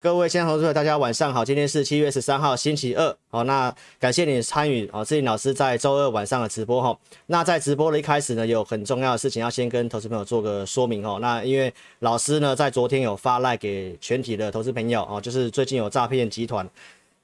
各位亲爱的投资者，大家晚上好。今天是七月十三号，星期二。好，那感谢你参与哦，志霖老师在周二晚上的直播哈。那在直播的一开始呢，有很重要的事情要先跟投资朋友做个说明哦。那因为老师呢，在昨天有发赖给全体的投资朋友哦，就是最近有诈骗集团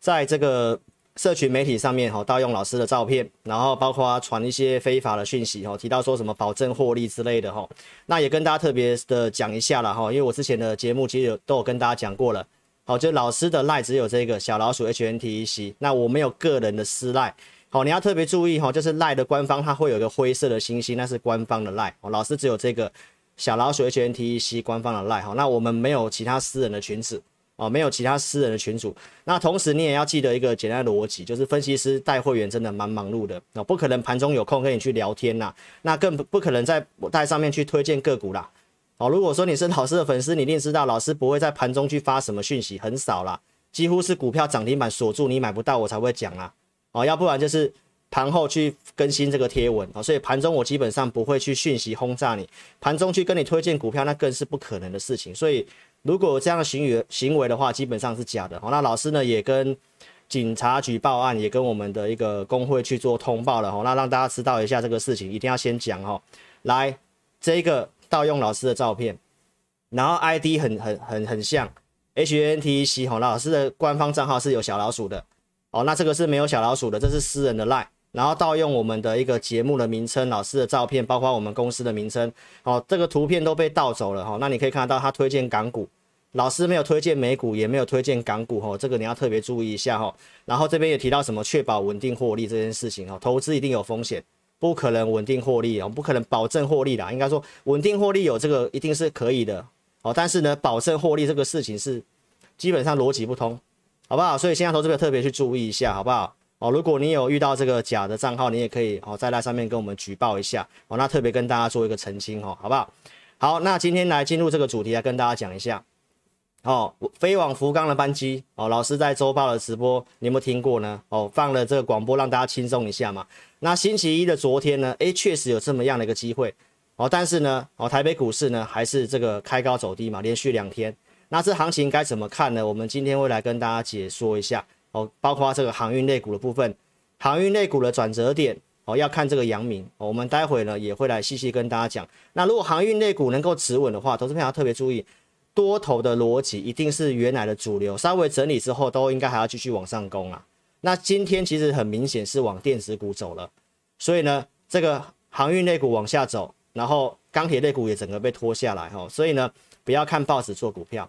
在这个社群媒体上面哈，盗用老师的照片，然后包括传一些非法的讯息哈，提到说什么保证获利之类的哈。那也跟大家特别的讲一下了哈，因为我之前的节目其实有都有跟大家讲过了。好，就老师的赖只有这个小老鼠 HNTEC，那我没有个人的私赖。好，你要特别注意哈，就是赖的官方它会有一个灰色的星星，那是官方的赖。哦，老师只有这个小老鼠 HNTEC 官方的赖。好，那我们没有其他私人的群组，哦，没有其他私人的群组。那同时你也要记得一个简单的逻辑，就是分析师带会员真的蛮忙碌的，那，不可能盘中有空跟你去聊天呐，那更不可能在带上面去推荐个股啦。哦，如果说你是老师的粉丝，你一定知道老师不会在盘中去发什么讯息，很少啦，几乎是股票涨停板锁住你买不到我才会讲啦。哦，要不然就是盘后去更新这个贴文哦，所以盘中我基本上不会去讯息轰炸你，盘中去跟你推荐股票那更是不可能的事情。所以如果这样的行为行为的话，基本上是假的。哦，那老师呢也跟警察局报案，也跟我们的一个工会去做通报了。哦，那让大家知道一下这个事情，一定要先讲哦。来，这个。盗用老师的照片，然后 ID 很很很很像 HNTC 哈，老师的官方账号是有小老鼠的哦，那这个是没有小老鼠的，这是私人的 LINE，然后盗用我们的一个节目的名称、老师的照片，包括我们公司的名称，哦，这个图片都被盗走了哈。那你可以看得到他推荐港股，老师没有推荐美股，也没有推荐港股哈，这个你要特别注意一下哈。然后这边也提到什么确保稳定获利这件事情哈，投资一定有风险。不可能稳定获利哦，不可能保证获利啦。应该说稳定获利有这个一定是可以的哦，但是呢，保证获利这个事情是基本上逻辑不通，好不好？所以现在投资者特别去注意一下，好不好？哦，如果你有遇到这个假的账号，你也可以哦在那上面跟我们举报一下哦，那特别跟大家做一个澄清哦，好不好？好，那今天来进入这个主题来跟大家讲一下。哦，飞往福冈的班机哦，老师在周报的直播，你有没有听过呢？哦，放了这个广播让大家轻松一下嘛。那星期一的昨天呢，诶，确实有这么样的一个机会哦，但是呢，哦，台北股市呢还是这个开高走低嘛，连续两天。那这行情该怎么看呢？我们今天会来跟大家解说一下哦，包括这个航运类股的部分，航运类股的转折点哦，要看这个阳明哦，我们待会呢也会来细细跟大家讲。那如果航运类股能够持稳的话，投资朋友特别注意。多头的逻辑一定是原来的主流，稍微整理之后都应该还要继续往上攻啊。那今天其实很明显是往电子股走了，所以呢，这个航运类股往下走，然后钢铁类股也整个被拖下来哈。所以呢，不要看报纸做股票，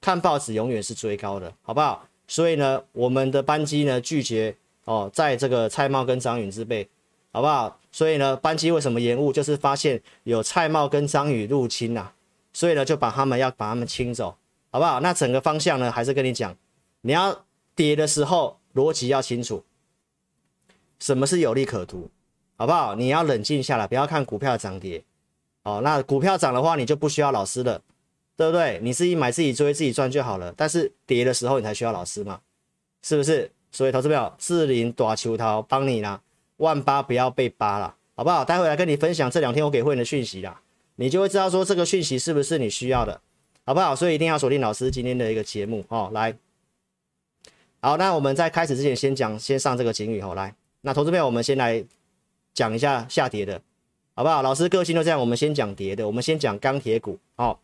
看报纸永远是追高的，好不好？所以呢，我们的班机呢拒绝哦，在这个蔡茂跟张宇之辈，好不好？所以呢，班机为什么延误？就是发现有蔡茂跟张宇入侵呐。所以呢，就把他们要把他们清走，好不好？那整个方向呢，还是跟你讲，你要跌的时候逻辑要清楚，什么是有利可图，好不好？你要冷静下来，不要看股票涨跌，哦，那股票涨的话，你就不需要老师了，对不对？你自己买自己追自己赚就好了。但是跌的时候你才需要老师嘛，是不是？所以投资朋友，志霖大球头帮你啦，万八不要被扒了，好不好？待会来跟你分享这两天我给会员的讯息啦。你就会知道说这个讯息是不是你需要的，好不好？所以一定要锁定老师今天的一个节目哦。来，好，那我们在开始之前先讲，先上这个警语哦。来，那投资朋友，我们先来讲一下下跌的，好不好？老师个性都这样，我们先讲跌的，我们先讲钢铁股哦。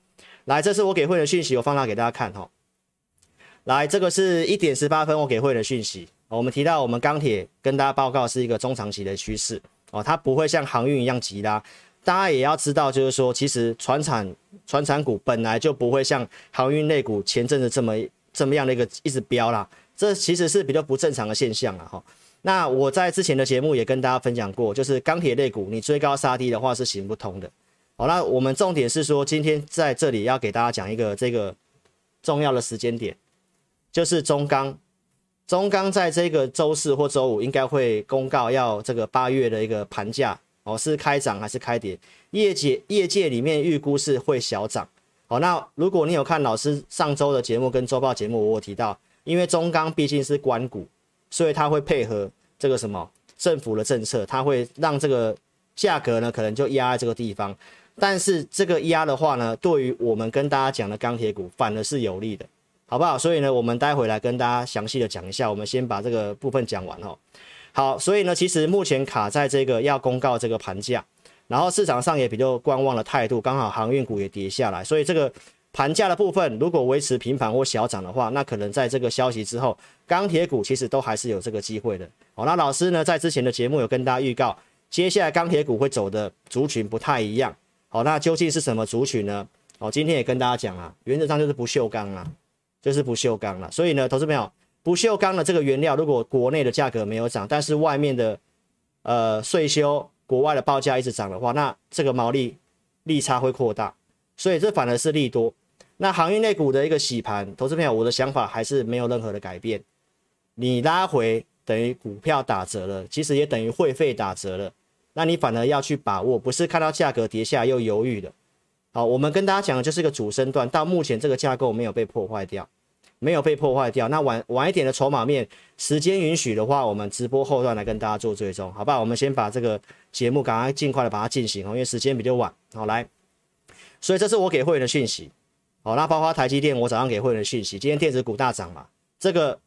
来，这是我给会的讯息，我放大给大家看哦。来，这个是一点十八分我给会的讯息，我们提到我们钢铁跟大家报告是一个中长期的趋势哦，它不会像航运一样急拉。大家也要知道，就是说，其实传产、传产股本来就不会像航运类股前阵子这么这么样的一个一直飙啦，这其实是比较不正常的现象了哈。那我在之前的节目也跟大家分享过，就是钢铁类股你追高杀低的话是行不通的。好，那我们重点是说，今天在这里要给大家讲一个这个重要的时间点，就是中钢，中钢在这个周四或周五应该会公告要这个八月的一个盘价。哦，是开涨还是开跌？业界业界里面预估是会小涨。好，那如果你有看老师上周的节目跟周报节目，我有提到，因为中钢毕竟是官股，所以它会配合这个什么政府的政策，它会让这个价格呢可能就压在这个地方。但是这个压的话呢，对于我们跟大家讲的钢铁股反而是有利的。好不好？所以呢，我们待会来跟大家详细的讲一下。我们先把这个部分讲完哦。好，所以呢，其实目前卡在这个要公告这个盘价，然后市场上也比较观望的态度，刚好航运股也跌下来，所以这个盘价的部分如果维持平盘或小涨的话，那可能在这个消息之后，钢铁股其实都还是有这个机会的。好，那老师呢，在之前的节目有跟大家预告，接下来钢铁股会走的族群不太一样。好，那究竟是什么族群呢？哦，今天也跟大家讲啊，原则上就是不锈钢啊，就是不锈钢了。所以呢，投资朋友，不锈钢的这个原料，如果国内的价格没有涨，但是外面的呃税收、国外的报价一直涨的话，那这个毛利利差会扩大，所以这反而是利多。那航运类股的一个洗盘，投资朋友，我的想法还是没有任何的改变。你拉回等于股票打折了，其实也等于会费打折了。那你反而要去把握，不是看到价格跌下又犹豫的。好，我们跟大家讲的就是一个主升段，到目前这个架构没有被破坏掉，没有被破坏掉。那晚晚一点的筹码面，时间允许的话，我们直播后段来跟大家做追踪，好不好？我们先把这个节目赶快尽快的把它进行哦，因为时间比较晚。好，来，所以这是我给会员的讯息。好，那包括台积电，我早上给会员的讯息，今天电子股大涨嘛，这个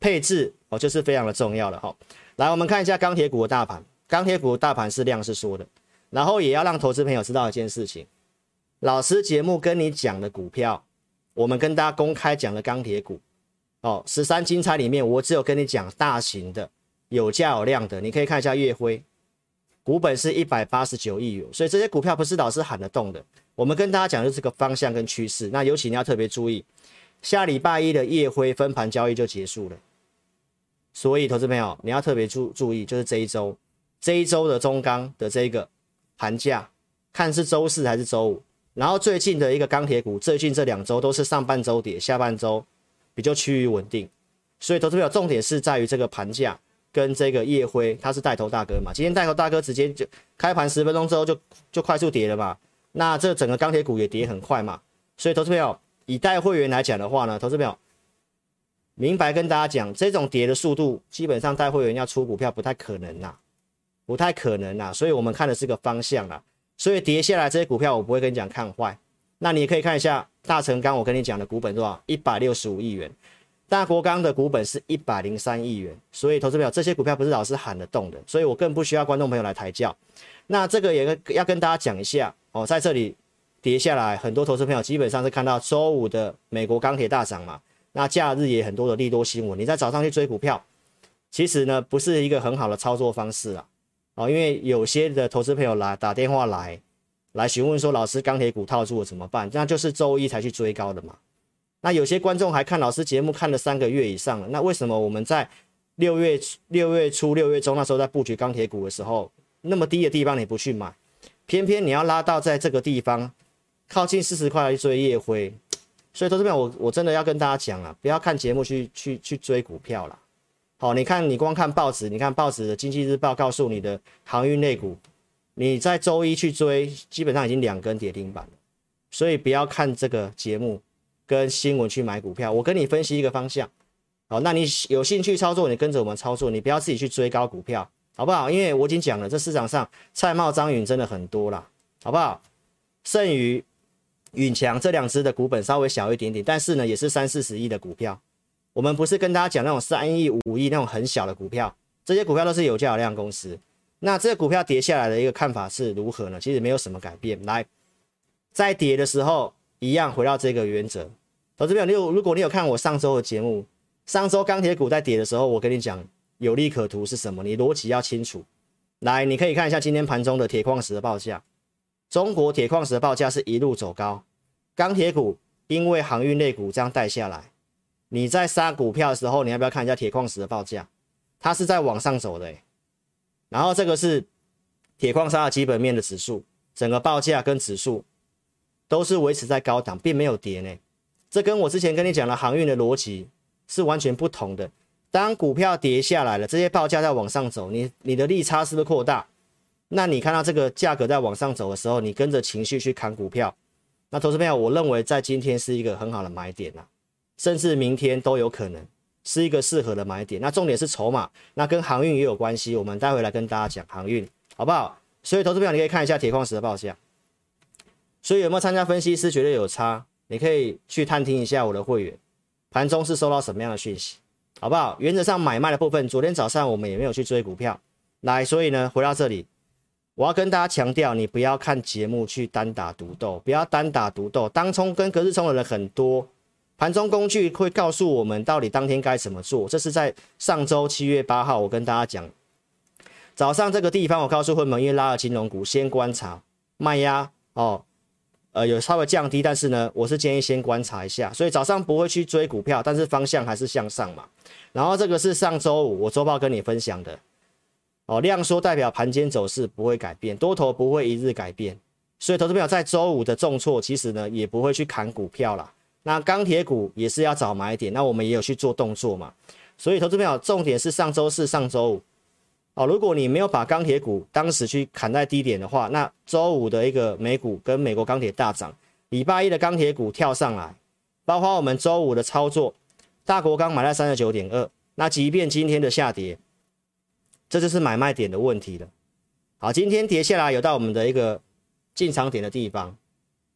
配置哦就是非常的重要了哈。来，我们看一下钢铁股的大盘。钢铁股大盘是量是缩的，然后也要让投资朋友知道一件事情，老师节目跟你讲的股票，我们跟大家公开讲的钢铁股，哦，十三精彩里面我只有跟你讲大型的有价有量的，你可以看一下月辉，股本是一百八十九亿元，所以这些股票不是老师喊得动的，我们跟大家讲的是这个方向跟趋势，那尤其你要特别注意，下礼拜一的夜辉分盘交易就结束了，所以投资朋友你要特别注注意，就是这一周。这一周的中钢的这个盘价，看是周四还是周五。然后最近的一个钢铁股，最近这两周都是上半周跌，下半周比较趋于稳定。所以投资者重点是在于这个盘价跟这个夜辉，它是带头大哥嘛。今天带头大哥直接就开盘十分钟之后就就快速跌了嘛。那这整个钢铁股也跌很快嘛。所以投资朋友以带会员来讲的话呢，投资朋友明白跟大家讲，这种跌的速度基本上带会员要出股票不太可能呐。不太可能啦，所以我们看的是个方向啦。所以跌下来这些股票，我不会跟你讲看坏。那你可以看一下大成钢，我跟你讲的股本多少？一百六十五亿元。大国钢的股本是一百零三亿元。所以投资朋友，这些股票不是老师喊得动的，所以我更不需要观众朋友来抬轿。那这个也要跟大家讲一下哦，在这里跌下来，很多投资朋友基本上是看到周五的美国钢铁大涨嘛。那假日也很多的利多新闻，你在早上去追股票，其实呢不是一个很好的操作方式啊。哦，因为有些的投资朋友来打电话来，来询问说，老师钢铁股套住了怎么办？那就是周一才去追高的嘛。那有些观众还看老师节目看了三个月以上了，那为什么我们在六月六月初六月中那时候在布局钢铁股的时候，那么低的地方你不去买，偏偏你要拉到在这个地方靠近四十块来追夜辉？所以投资朋友，我我真的要跟大家讲啊，不要看节目去去去追股票了。好，你看，你光看报纸，你看报纸的《经济日报》告诉你的航运类股，你在周一去追，基本上已经两根跌停板了。所以不要看这个节目跟新闻去买股票，我跟你分析一个方向。好，那你有兴趣操作，你跟着我们操作，你不要自己去追高股票，好不好？因为我已经讲了，这市场上蔡瑁、张允真的很多啦，好不好？剩余允强这两只的股本稍微小一点点，但是呢，也是三四十亿的股票。我们不是跟大家讲那种三亿、五亿那种很小的股票，这些股票都是有价有量公司。那这个股票跌下来的一个看法是如何呢？其实没有什么改变。来，在跌的时候一样回到这个原则。投资朋友，你有如果你有看我上周的节目，上周钢铁股在跌的时候，我跟你讲有利可图是什么？你逻辑要清楚。来，你可以看一下今天盘中的铁矿石的报价，中国铁矿石的报价是一路走高，钢铁股因为航运类股这样带下来。你在杀股票的时候，你要不要看一下铁矿石的报价？它是在往上走的，然后这个是铁矿砂的基本面的指数，整个报价跟指数都是维持在高档，并没有跌呢。这跟我之前跟你讲的航运的逻辑是完全不同的。当股票跌下来了，这些报价在往上走，你你的利差是不是扩大？那你看到这个价格在往上走的时候，你跟着情绪去砍股票，那投资朋友，我认为在今天是一个很好的买点呐。甚至明天都有可能是一个适合的买点。那重点是筹码，那跟航运也有关系。我们待会来跟大家讲航运，好不好？所以投资朋友，你可以看一下铁矿石的报价。所以有没有参加分析师绝对有差，你可以去探听一下我的会员。盘中是收到什么样的讯息，好不好？原则上买卖的部分，昨天早上我们也没有去追股票，来，所以呢，回到这里，我要跟大家强调，你不要看节目去单打独斗，不要单打独斗，当冲跟隔日冲的人很多，盘中工具会告诉我们到底当天该怎么做，这是在上周七月八号我跟大家讲。早上这个地方，我告诉会员，因为拉了金融股，先观察卖压哦，呃，有稍微降低，但是呢，我是建议先观察一下，所以早上不会去追股票，但是方向还是向上嘛。然后这个是上周五我周报跟你分享的哦，量缩代表盘间走势不会改变，多头不会一日改变，所以投资朋友在周五的重挫，其实呢也不会去砍股票啦。那钢铁股也是要早买点，那我们也有去做动作嘛。所以投资朋友重点是上周四、上周五。哦，如果你没有把钢铁股当时去砍在低点的话，那周五的一个美股跟美国钢铁大涨，礼拜一的钢铁股跳上来，包括我们周五的操作，大国钢买在三十九点二，那即便今天的下跌，这就是买卖点的问题了。好，今天跌下来有到我们的一个进场点的地方，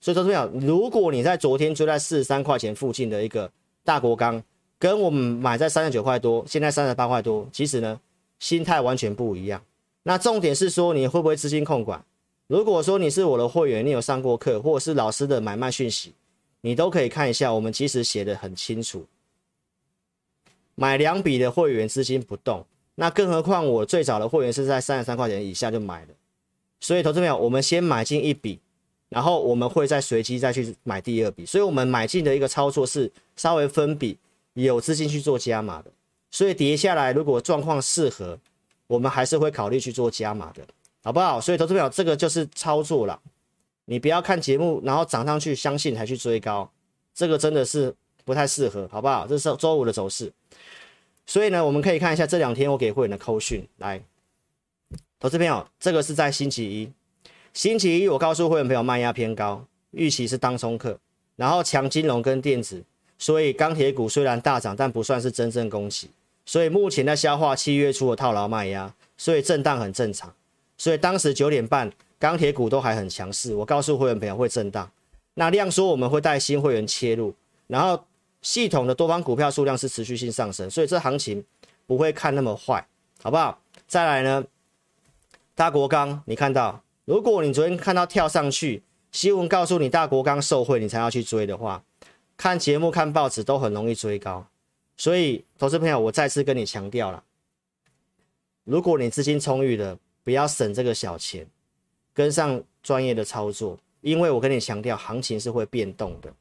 所以说这样，如果你在昨天追在四十三块钱附近的一个大国钢，跟我们买在三十九块多，现在三十八块多，其实呢。心态完全不一样。那重点是说，你会不会资金控管？如果说你是我的会员，你有上过课，或者是老师的买卖讯息，你都可以看一下。我们其实写的很清楚。买两笔的会员资金不动，那更何况我最早的会员是在三十三块钱以下就买了。所以，投资朋友，我们先买进一笔，然后我们会再随机再去买第二笔。所以我们买进的一个操作是稍微分笔，有资金去做加码的。所以跌下来，如果状况适合，我们还是会考虑去做加码的，好不好？所以投资朋友，这个就是操作了。你不要看节目，然后涨上去相信才去追高，这个真的是不太适合，好不好？这是周五的走势。所以呢，我们可以看一下这两天我给会员的扣讯，来，投资朋友，这个是在星期一，星期一我告诉会员朋友卖压偏高，预期是当冲客，然后强金融跟电子，所以钢铁股虽然大涨，但不算是真正攻击。所以目前在消化七月初的套牢卖压，所以震荡很正常。所以当时九点半钢铁股都还很强势，我告诉会员朋友会震荡。那量说我们会带新会员切入，然后系统的多方股票数量是持续性上升，所以这行情不会看那么坏，好不好？再来呢，大国钢你看到，如果你昨天看到跳上去，新闻告诉你大国刚受惠，你才要去追的话，看节目看报纸都很容易追高。所以，投资朋友，我再次跟你强调了，如果你资金充裕的，不要省这个小钱，跟上专业的操作，因为我跟你强调，行情是会变动的，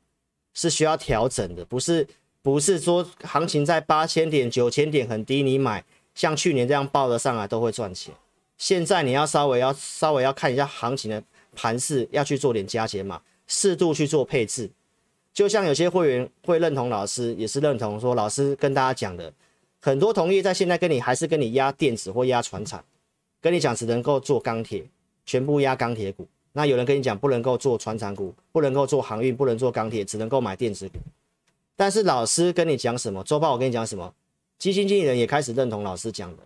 是需要调整的，不是不是说行情在八千点、九千点很低，你买像去年这样报得上来都会赚钱。现在你要稍微要稍微要看一下行情的盘势，要去做点加减码，适度去做配置。就像有些会员会认同老师，也是认同说老师跟大家讲的，很多同业在现在跟你还是跟你压电子或压船产，跟你讲只能够做钢铁，全部压钢铁股。那有人跟你讲不能够做船产股，不能够做航运，不能做钢铁，只能够买电子股。但是老师跟你讲什么？周报我跟你讲什么？基金经理人也开始认同老师讲的，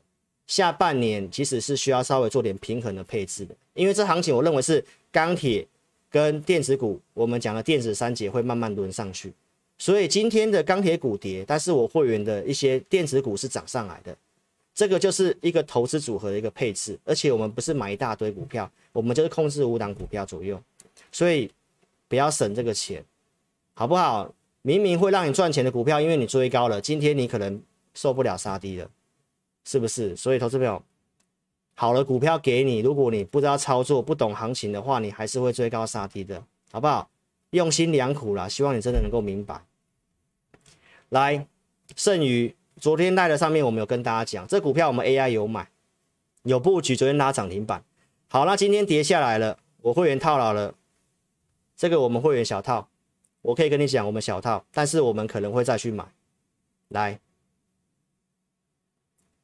下半年其实是需要稍微做点平衡的配置的，因为这行情我认为是钢铁。跟电子股，我们讲的电子三节会慢慢轮上去，所以今天的钢铁股跌，但是我会员的一些电子股是涨上来的，这个就是一个投资组合的一个配置，而且我们不是买一大堆股票，我们就是控制五档股票左右，所以不要省这个钱，好不好？明明会让你赚钱的股票，因为你追高了，今天你可能受不了杀低了，是不是？所以投资朋友。好了，股票给你，如果你不知道操作、不懂行情的话，你还是会追高杀低的，好不好？用心良苦啦，希望你真的能够明白。来，剩余昨天带的上面我们有跟大家讲，这股票我们 AI 有买，有布局，昨天拉涨停板。好，那今天跌下来了，我会员套牢了，这个我们会员小套，我可以跟你讲，我们小套，但是我们可能会再去买。来，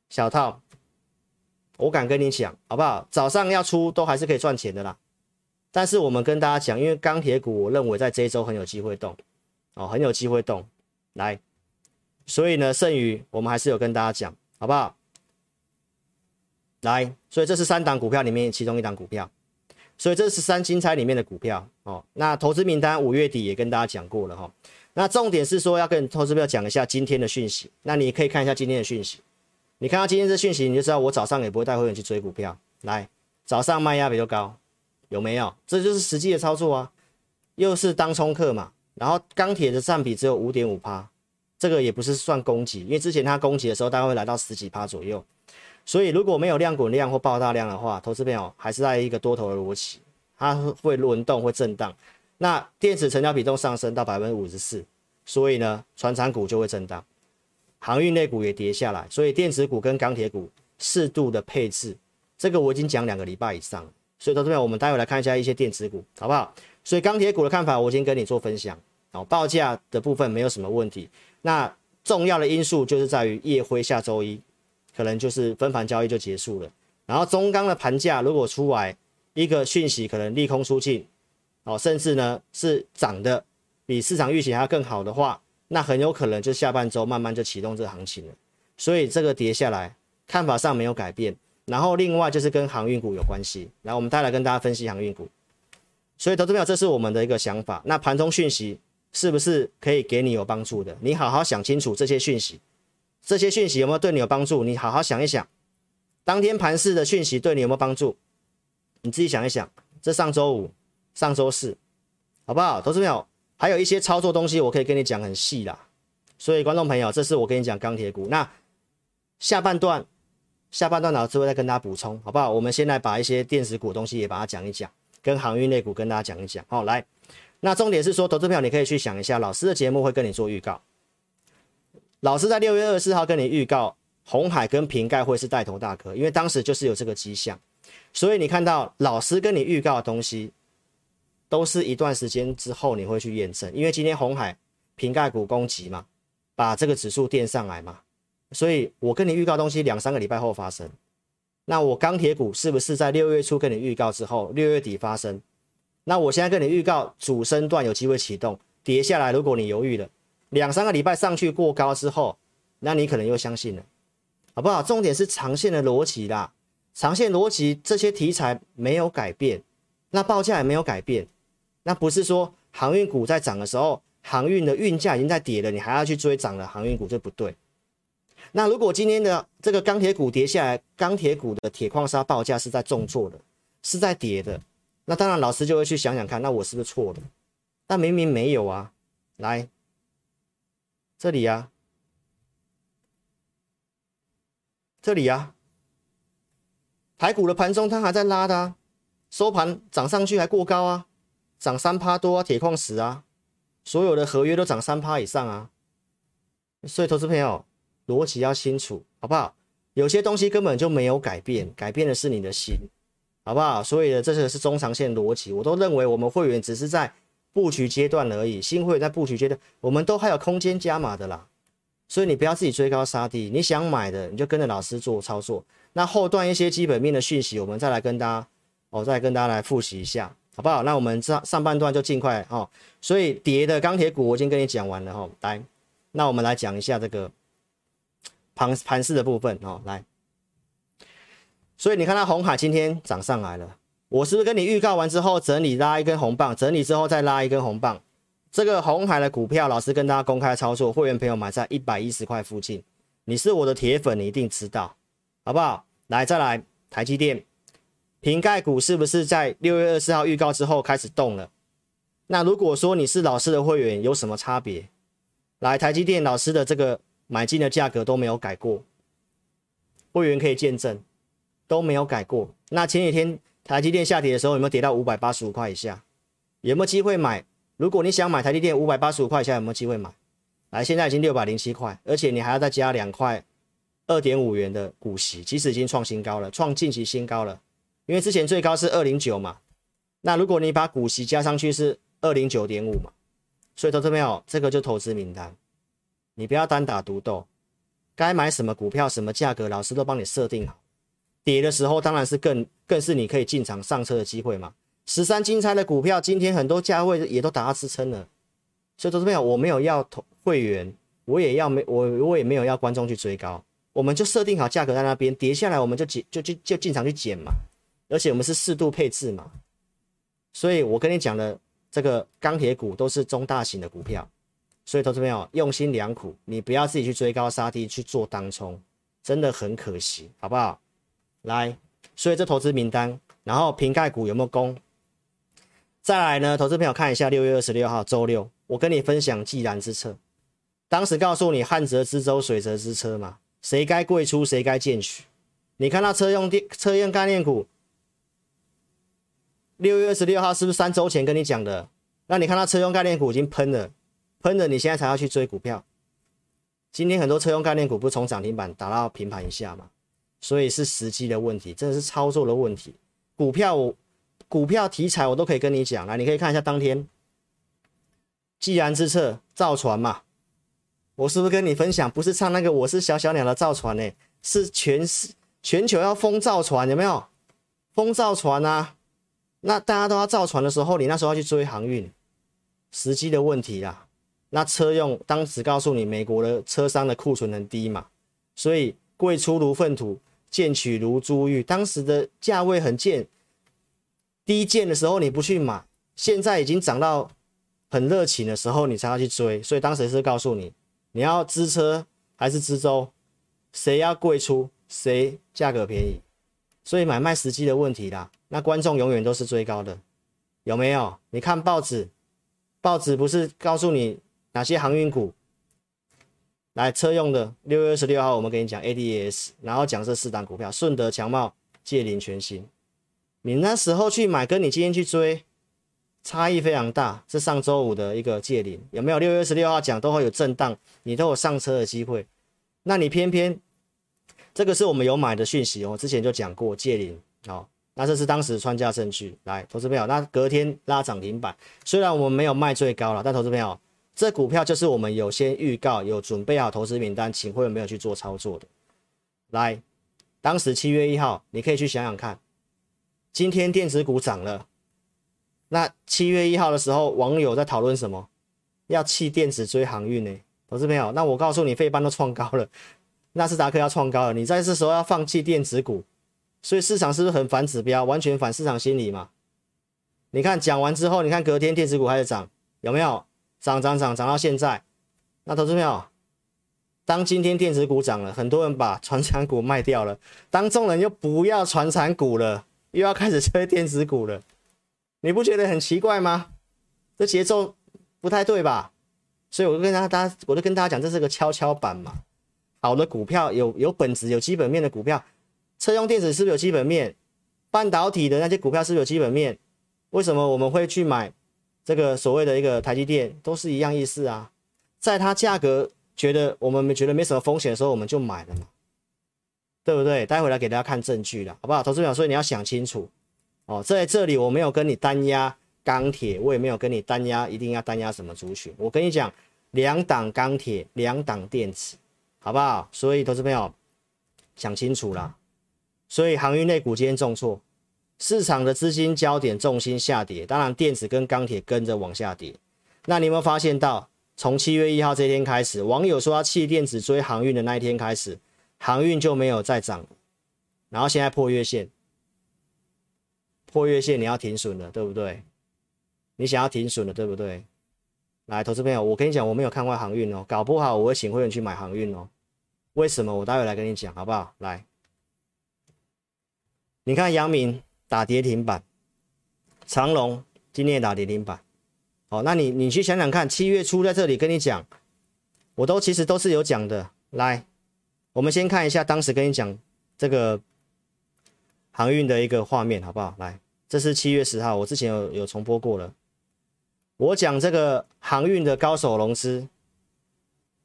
小套。我敢跟你讲，好不好？早上要出都还是可以赚钱的啦。但是我们跟大家讲，因为钢铁股，我认为在这一周很有机会动，哦，很有机会动。来，所以呢，剩余我们还是有跟大家讲，好不好？来，所以这是三档股票里面其中一档股票。所以这是三金钗里面的股票哦。那投资名单五月底也跟大家讲过了哈、哦。那重点是说要跟投资朋友讲一下今天的讯息。那你可以看一下今天的讯息，你看到今天这讯息，你就知道我早上也不会带会员去追股票。来，早上卖压比较高，有没有？这就是实际的操作啊。又是当冲客嘛，然后钢铁的占比只有五点五趴，这个也不是算攻击，因为之前它攻击的时候大概会来到十几趴左右。所以如果没有量滚量或爆大量的话，投资朋友还是在一个多头的逻辑，它会轮动会震荡。那电子成交比重上升到百分之五十四，所以呢，传产股就会震荡，航运类股也跌下来，所以电子股跟钢铁股适度的配置，这个我已经讲两个礼拜以上了。所以投资朋友，我们待会来看一下一些电子股，好不好？所以钢铁股的看法，我已经跟你做分享。哦，报价的部分没有什么问题。那重要的因素就是在于夜辉下周一。可能就是分盘交易就结束了，然后中钢的盘价如果出来一个讯息，可能利空出尽，哦，甚至呢是涨的比市场预期还要更好的话，那很有可能就下半周慢慢就启动这个行情了。所以这个跌下来看法上没有改变，然后另外就是跟航运股有关系，来我们再来跟大家分析航运股。所以投资朋友，这是我们的一个想法。那盘中讯息是不是可以给你有帮助的？你好好想清楚这些讯息。这些讯息有没有对你有帮助？你好好想一想，当天盘市的讯息对你有没有帮助？你自己想一想。这上周五、上周四，好不好？投资朋友，还有一些操作东西，我可以跟你讲很细啦。所以，观众朋友，这是我跟你讲钢铁股。那下半段，下半段老师会再跟大家补充，好不好？我们先来把一些电子股东西也把它讲一讲，跟航运类股跟大家讲一讲。好，来，那重点是说，投资票，你可以去想一下，老师的节目会跟你做预告。老师在六月二十四号跟你预告，红海跟瓶盖会是带头大哥，因为当时就是有这个迹象，所以你看到老师跟你预告的东西，都是一段时间之后你会去验证，因为今天红海、瓶盖股攻击嘛，把这个指数垫上来嘛，所以我跟你预告东西两三个礼拜后发生，那我钢铁股是不是在六月初跟你预告之后，六月底发生？那我现在跟你预告主升段有机会启动，跌下来，如果你犹豫了。两三个礼拜上去过高之后，那你可能又相信了，好不好？重点是长线的逻辑啦，长线逻辑这些题材没有改变，那报价也没有改变，那不是说航运股在涨的时候，航运的运价已经在跌了，你还要去追涨的航运股，这不对。那如果今天的这个钢铁股跌下来，钢铁股的铁矿砂报价是在重挫的，是在跌的，那当然老师就会去想想看，那我是不是错了？那明明没有啊，来。这里、啊，这里、啊，台股的盘中它还在拉的、啊，收盘涨上去还过高啊，涨三趴多啊，铁矿石啊，所有的合约都涨三趴以上啊，所以投资朋友逻辑要清楚，好不好？有些东西根本就没有改变，改变的是你的心，好不好？所以呢，这个是中长线逻辑，我都认为我们会员只是在。布局阶段而已，新会员在布局阶段，我们都还有空间加码的啦，所以你不要自己追高杀低，你想买的你就跟着老师做操作。那后段一些基本面的讯息，我们再来跟大家，哦，再跟大家来复习一下，好不好？那我们上上半段就尽快哦。所以跌的钢铁股我已经跟你讲完了哈、哦，来，那我们来讲一下这个盘盘势的部分哦，来。所以你看到红海今天涨上来了。我是不是跟你预告完之后整理拉一根红棒，整理之后再拉一根红棒？这个红海的股票，老师跟大家公开操作，会员朋友买在一百一十块附近。你是我的铁粉，你一定知道，好不好？来，再来，台积电、瓶盖股是不是在六月二十四号预告之后开始动了？那如果说你是老师的会员，有什么差别？来，台积电老师的这个买进的价格都没有改过，会员可以见证都没有改过。那前几天。台积电下跌的时候有没有跌到五百八十五块以下？有没有机会买？如果你想买台积电五百八十五块以下，有没有机会买？来，现在已经六百零七块，而且你还要再加两块二点五元的股息，其实已经创新高了，创近期新高了。因为之前最高是二零九嘛，那如果你把股息加上去是二零九点五嘛，所以投资朋友，这个就投资名单，你不要单打独斗，该买什么股票什么价格，老师都帮你设定好。跌的时候当然是更更是你可以进场上车的机会嘛。十三金钗的股票今天很多价位也都达到支撑了，所以投资朋友，我没有要投会员，我也要没我我也没有要观众去追高，我们就设定好价格在那边，跌下来我们就减就就就进场去捡嘛，而且我们是适度配置嘛，所以我跟你讲的这个钢铁股都是中大型的股票，所以投资朋友用心良苦，你不要自己去追高杀低去做当冲，真的很可惜，好不好？来，所以这投资名单，然后瓶盖股有没有攻？再来呢，投资朋友看一下六月二十六号周六，我跟你分享既然之策，当时告诉你旱则之舟，水则之车嘛，谁该贵出，谁该贱取？你看到车用电、车用概念股，六月二十六号是不是三周前跟你讲的？那你看到车用概念股已经喷了，喷了，你现在才要去追股票。今天很多车用概念股不从涨停板打到平盘以下嘛？所以是时机的问题，真的是操作的问题。股票，股票题材我都可以跟你讲，来，你可以看一下当天，既然之策造船嘛，我是不是跟你分享？不是唱那个我是小小鸟的造船呢、是全是。全球要封造船，有没有？封造船啊，那大家都要造船的时候，你那时候要去追航运，时机的问题啦。那车用当时告诉你，美国的车商的库存很低嘛，所以贵出如粪土，贱取如珠玉。当时的价位很贱，低贱的时候你不去买，现在已经涨到很热情的时候，你才要去追。所以当时是告诉你，你要支车还是支舟，谁要贵出？谁价格便宜，所以买卖时机的问题啦。那观众永远都是追高的，有没有？你看报纸，报纸不是告诉你哪些航运股？来车用的，六月二十六号我们给你讲 ADS，然后讲这四档股票：顺德、强茂、界林、全新。你那时候去买，跟你今天去追，差异非常大。是上周五的一个界林，有没有？六月二十六号讲都会有震荡，你都有上车的机会。那你偏偏。这个是我们有买的讯息哦，之前就讲过借零哦，那这是当时穿价证据，来，投资朋友，那隔天拉涨停板，虽然我们没有卖最高了，但投资朋友，这股票就是我们有先预告，有准备好投资名单，请会员没有去做操作的，来，当时七月一号，你可以去想想看，今天电子股涨了，那七月一号的时候，网友在讨论什么？要弃电子追航运呢？投资朋友，那我告诉你，费半都创高了。纳斯达克要创高了，你在这时候要放弃电子股，所以市场是不是很反指标，完全反市场心理嘛？你看讲完之后，你看隔天电子股开始涨，有没有？涨涨涨涨到现在，那投资朋友，当今天电子股涨了，很多人把传产股卖掉了，当众人又不要传产股了，又要开始吹电子股了，你不觉得很奇怪吗？这节奏不太对吧？所以我就跟大家，我就跟大家讲，这是个跷跷板嘛。好的股票有有本质有基本面的股票，车用电子是不是有基本面？半导体的那些股票是不是有基本面？为什么我们会去买这个所谓的一个台积电？都是一样意思啊，在它价格觉得我们觉得没什么风险的时候，我们就买了嘛，对不对？待会来给大家看证据了，好不好？投资者，所以你要想清楚哦，在这里我没有跟你单压钢铁，我也没有跟你单压一定要单压什么族群，我跟你讲，两档钢铁，两档电池。好不好？所以投资朋友想清楚啦。所以航运类股今天重挫，市场的资金焦点重心下跌，当然电子跟钢铁跟着往下跌。那你有没有发现到，从七月一号这天开始，网友说要弃电子追航运的那一天开始，航运就没有再涨，然后现在破月线，破月线你要停损了，对不对？你想要停损了，对不对？来，投资朋友，我跟你讲，我没有看坏航运哦，搞不好我会请会员去买航运哦。为什么？我待会来跟你讲，好不好？来，你看阳明打跌停板，长隆今天也打跌停板。好，那你你去想想看，七月初在这里跟你讲，我都其实都是有讲的。来，我们先看一下当时跟你讲这个航运的一个画面，好不好？来，这是七月十号，我之前有有重播过了。我讲这个航运的高手融资。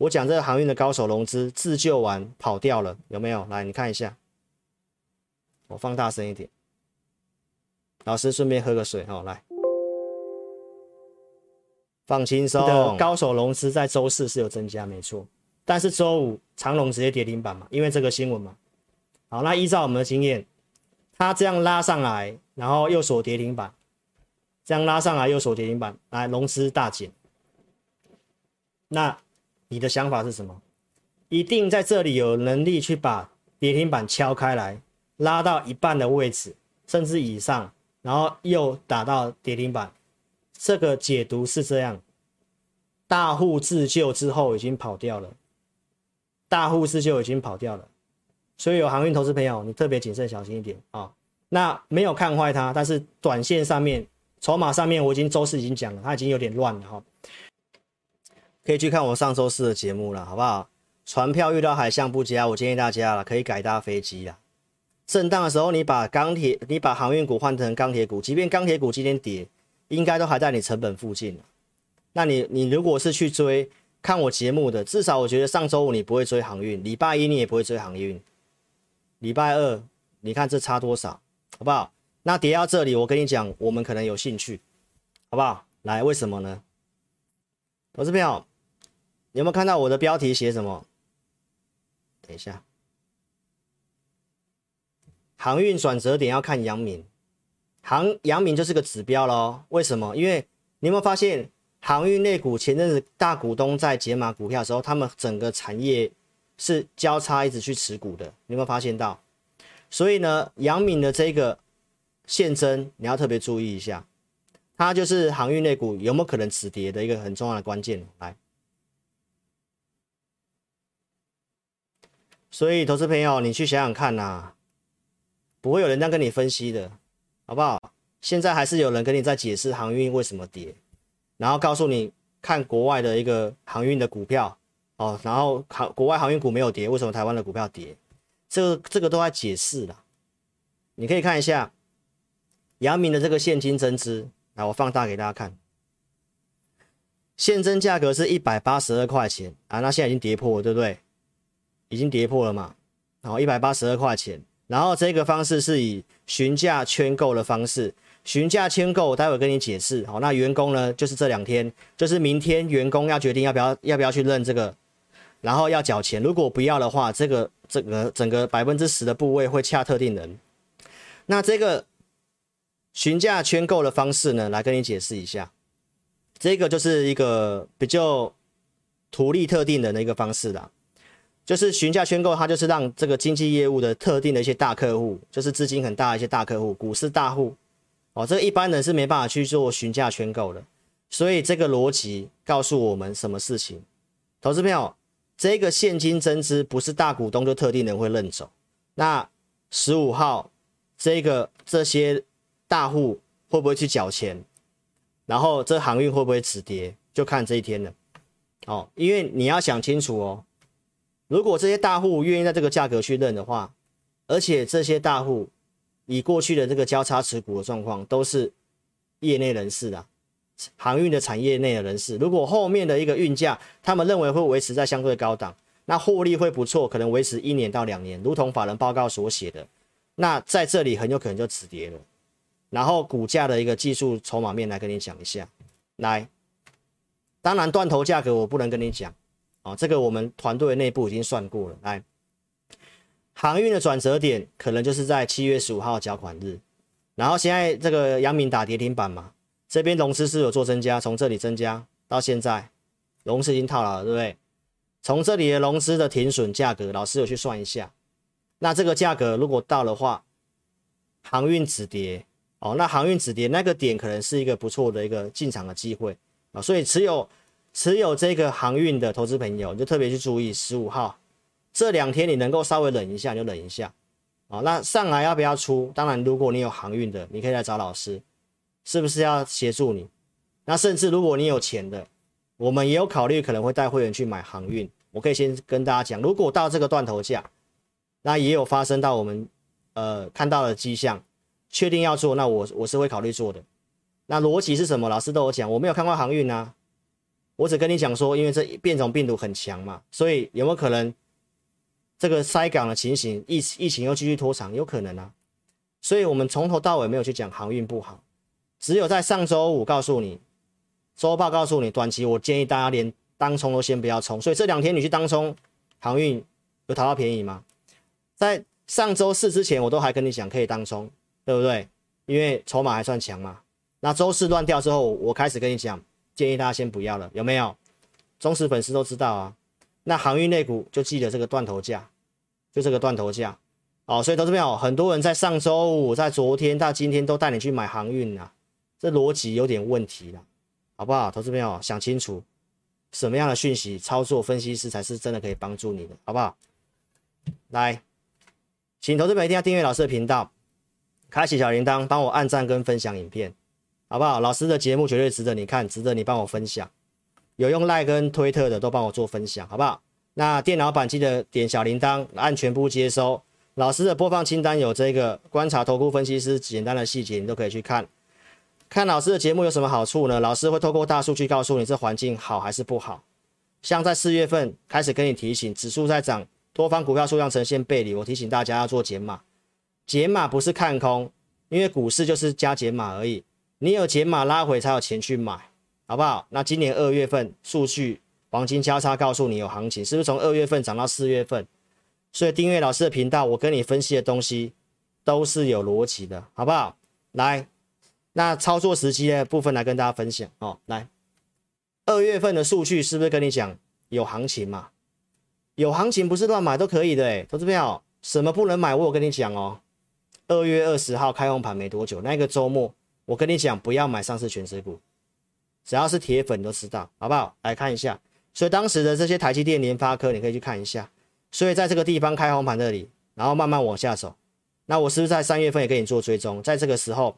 我讲这个航运的高手融资自救完跑掉了，有没有？来，你看一下，我放大声一点。老师顺便喝个水哦，来，放轻松。高手融资在周四是有增加，没错，但是周五长龙直接跌停板嘛，因为这个新闻嘛。好，那依照我们的经验，它这样拉上来，然后又锁跌停板，这样拉上来又锁跌停板，来融资大减，那。你的想法是什么？一定在这里有能力去把跌停板敲开来，拉到一半的位置，甚至以上，然后又打到跌停板，这个解读是这样：大户自救之后已经跑掉了，大户自救已经跑掉了，所以有航运投资朋友，你特别谨慎小心一点啊、那没有看坏它，但是短线上面、筹码上面，我已经周四已经讲了，它已经有点乱了哈、可以去看我上周四的节目了，好不好？船票遇到海象不佳，我建议大家了，可以改搭飞机啦。震荡的时候，你把钢铁、你把航运股换成钢铁股，即便钢铁股今天跌，应该都还在你成本附近。那你你如果是去追看我节目的，至少我觉得上周五你不会追航运，礼拜一你也不会追航运，礼拜二你看这差多少，好不好？那跌到这里，我跟你讲，我们可能有兴趣，好不好？来，为什么呢？投资票，你有没有看到我的标题写什么？等一下，航运转折点要看阳明，航阳明就是个指标喽。为什么？因为你有没有发现，航运类股前阵子大股东在解码股票的时候，他们整个产业是交叉一直去持股的，你有没有发现到？所以呢，阳明的这个现增，你要特别注意一下，它就是航运类股有没有可能止跌的一个很重要的关键。来。所以，投资朋友，你去想想看呐、不会有人这样跟你分析的，好不好？现在还是有人跟你在解释航运为什么跌，然后告诉你看国外的一个航运的股票哦，然后航国外航运股没有跌，为什么台湾的股票跌？这个这个都在解释了。你可以看一下阳明的这个现金增资，来，我放大给大家看，现增价格是一百八十二块钱啊，那现在已经跌破了，对不对？已经跌破了嘛？然后一百八十二块钱，然后这个方式是以询价圈购的方式，询价圈购，待会跟你解释。好，那员工呢，就是这两天，就是明天员工要决定要不要要不要去认这个，然后要缴钱。如果不要的话，这个这个整个百分之十的部位会洽特定人。那这个询价圈购的方式呢，来跟你解释一下，这个就是一个比较图利特定人的一个方式啦。就是询价圈购，它就是让这个经纪业务的特定的一些大客户，就是资金很大的一些大客户、股市大户，哦，这一般人是没办法去做询价圈购的。所以这个逻辑告诉我们什么事情？投资朋友，这个现金增资不是大股东就特定人会认走。那十五号这个这些大户会不会去缴钱？然后这航运会不会止跌？就看这一天了。哦，因为你要想清楚哦。如果这些大户愿意在这个价格去认的话，而且这些大户以过去的这个交叉持股的状况都是业内人士啊，航运的产业内的人士。如果后面的一个运价，他们认为会维持在相对高档，那获利会不错，可能维持一年到两年，如同法人报告所写的。那在这里很有可能就止跌了。然后股价的一个技术筹码面来跟你讲一下，来，当然断头价格我不能跟你讲。啊、哦，这个我们团队内部已经算过了。来，航运的转折点可能就是在七月十五号缴款日，然后现在这个阳明打跌停板嘛，这边融资是有做增加，从这里增加到现在，融资已经套牢了，对不对？从这里的融资的停损价格，老师有去算一下，那这个价格如果到的话，航运止跌哦，那航运止跌那个点可能是一个不错的一个进场的机会啊、所以持有。持有这个航运的投资朋友，就特别去注意十五号这两天，你能够稍微忍一下就忍一下啊。那上来要不要出？当然，如果你有航运的，你可以来找老师，是不是要协助你？那甚至如果你有钱的，我们也有考虑可能会带会员去买航运。我可以先跟大家讲，如果到这个断头价，那也有发生到我们呃看到的迹象，确定要做，那我我是会考虑做的。那逻辑是什么？老师都有讲，我没有看过航运啊。我只跟你讲说，因为这变种病毒很强嘛，所以有没有可能这个塞港的情形，疫疫情又继续拖长？有可能啊。所以我们从头到尾没有去讲航运不好，只有在上周五告诉你，周报告诉你，短期我建议大家连当冲都先不要冲。所以这两天你去当冲航运有淘到便宜吗？在上周四之前，我都还跟你讲可以当冲，对不对？因为筹码还算强嘛。那周四乱掉之后，我开始跟你讲。建议大家先不要了，有没有？忠实粉丝都知道啊。那航运类股就记得这个断头价，就这个断头价哦，所以投资朋友，很多人在上周五、在昨天到今天都带你去买航运啊，这逻辑有点问题了，好不好？投资朋友想清楚，什么样的讯息操作分析师才是真的可以帮助你的，好不好？来，请投资朋友一定要订阅老师的频道，开启小铃铛，帮我按赞跟分享影片，好不好？老师的节目绝对值得你看，值得你帮我分享，有用赖跟推特的都帮我做分享，好不好？那电脑版记得点小铃铛，按全部接收。老师的播放清单有这个观察投顾分析师简单的细节，你都可以去看。看老师的节目有什么好处呢？老师会透过大数据告诉你这环境好还是不好。像在四月份开始跟你提醒，指数在涨，多方股票数量呈现背离，我提醒大家要做减码。减码不是看空，因为股市就是加减码而已。你有解码拉回才有钱去买，好不好？那今年二月份数据黄金交叉告诉你有行情，是不是从二月份涨到四月份？所以订阅老师的频道，我跟你分析的东西都是有逻辑的，好不好？来，那操作时机的部分来跟大家分享哦。来，二月份的数据是不是跟你讲有行情嘛？有行情不是乱买都可以的，投资朋友，什么不能买？我跟你讲哦。二月二十号开红盘没多久，那个周末我跟你讲不要买上市权值股，只要是铁粉都知道，好不好？来看一下，所以当时的这些台积电、联发科，你可以去看一下。所以在这个地方开红盘这里，然后慢慢往下走，那我是不是在三月份也跟你做追踪？在这个时候，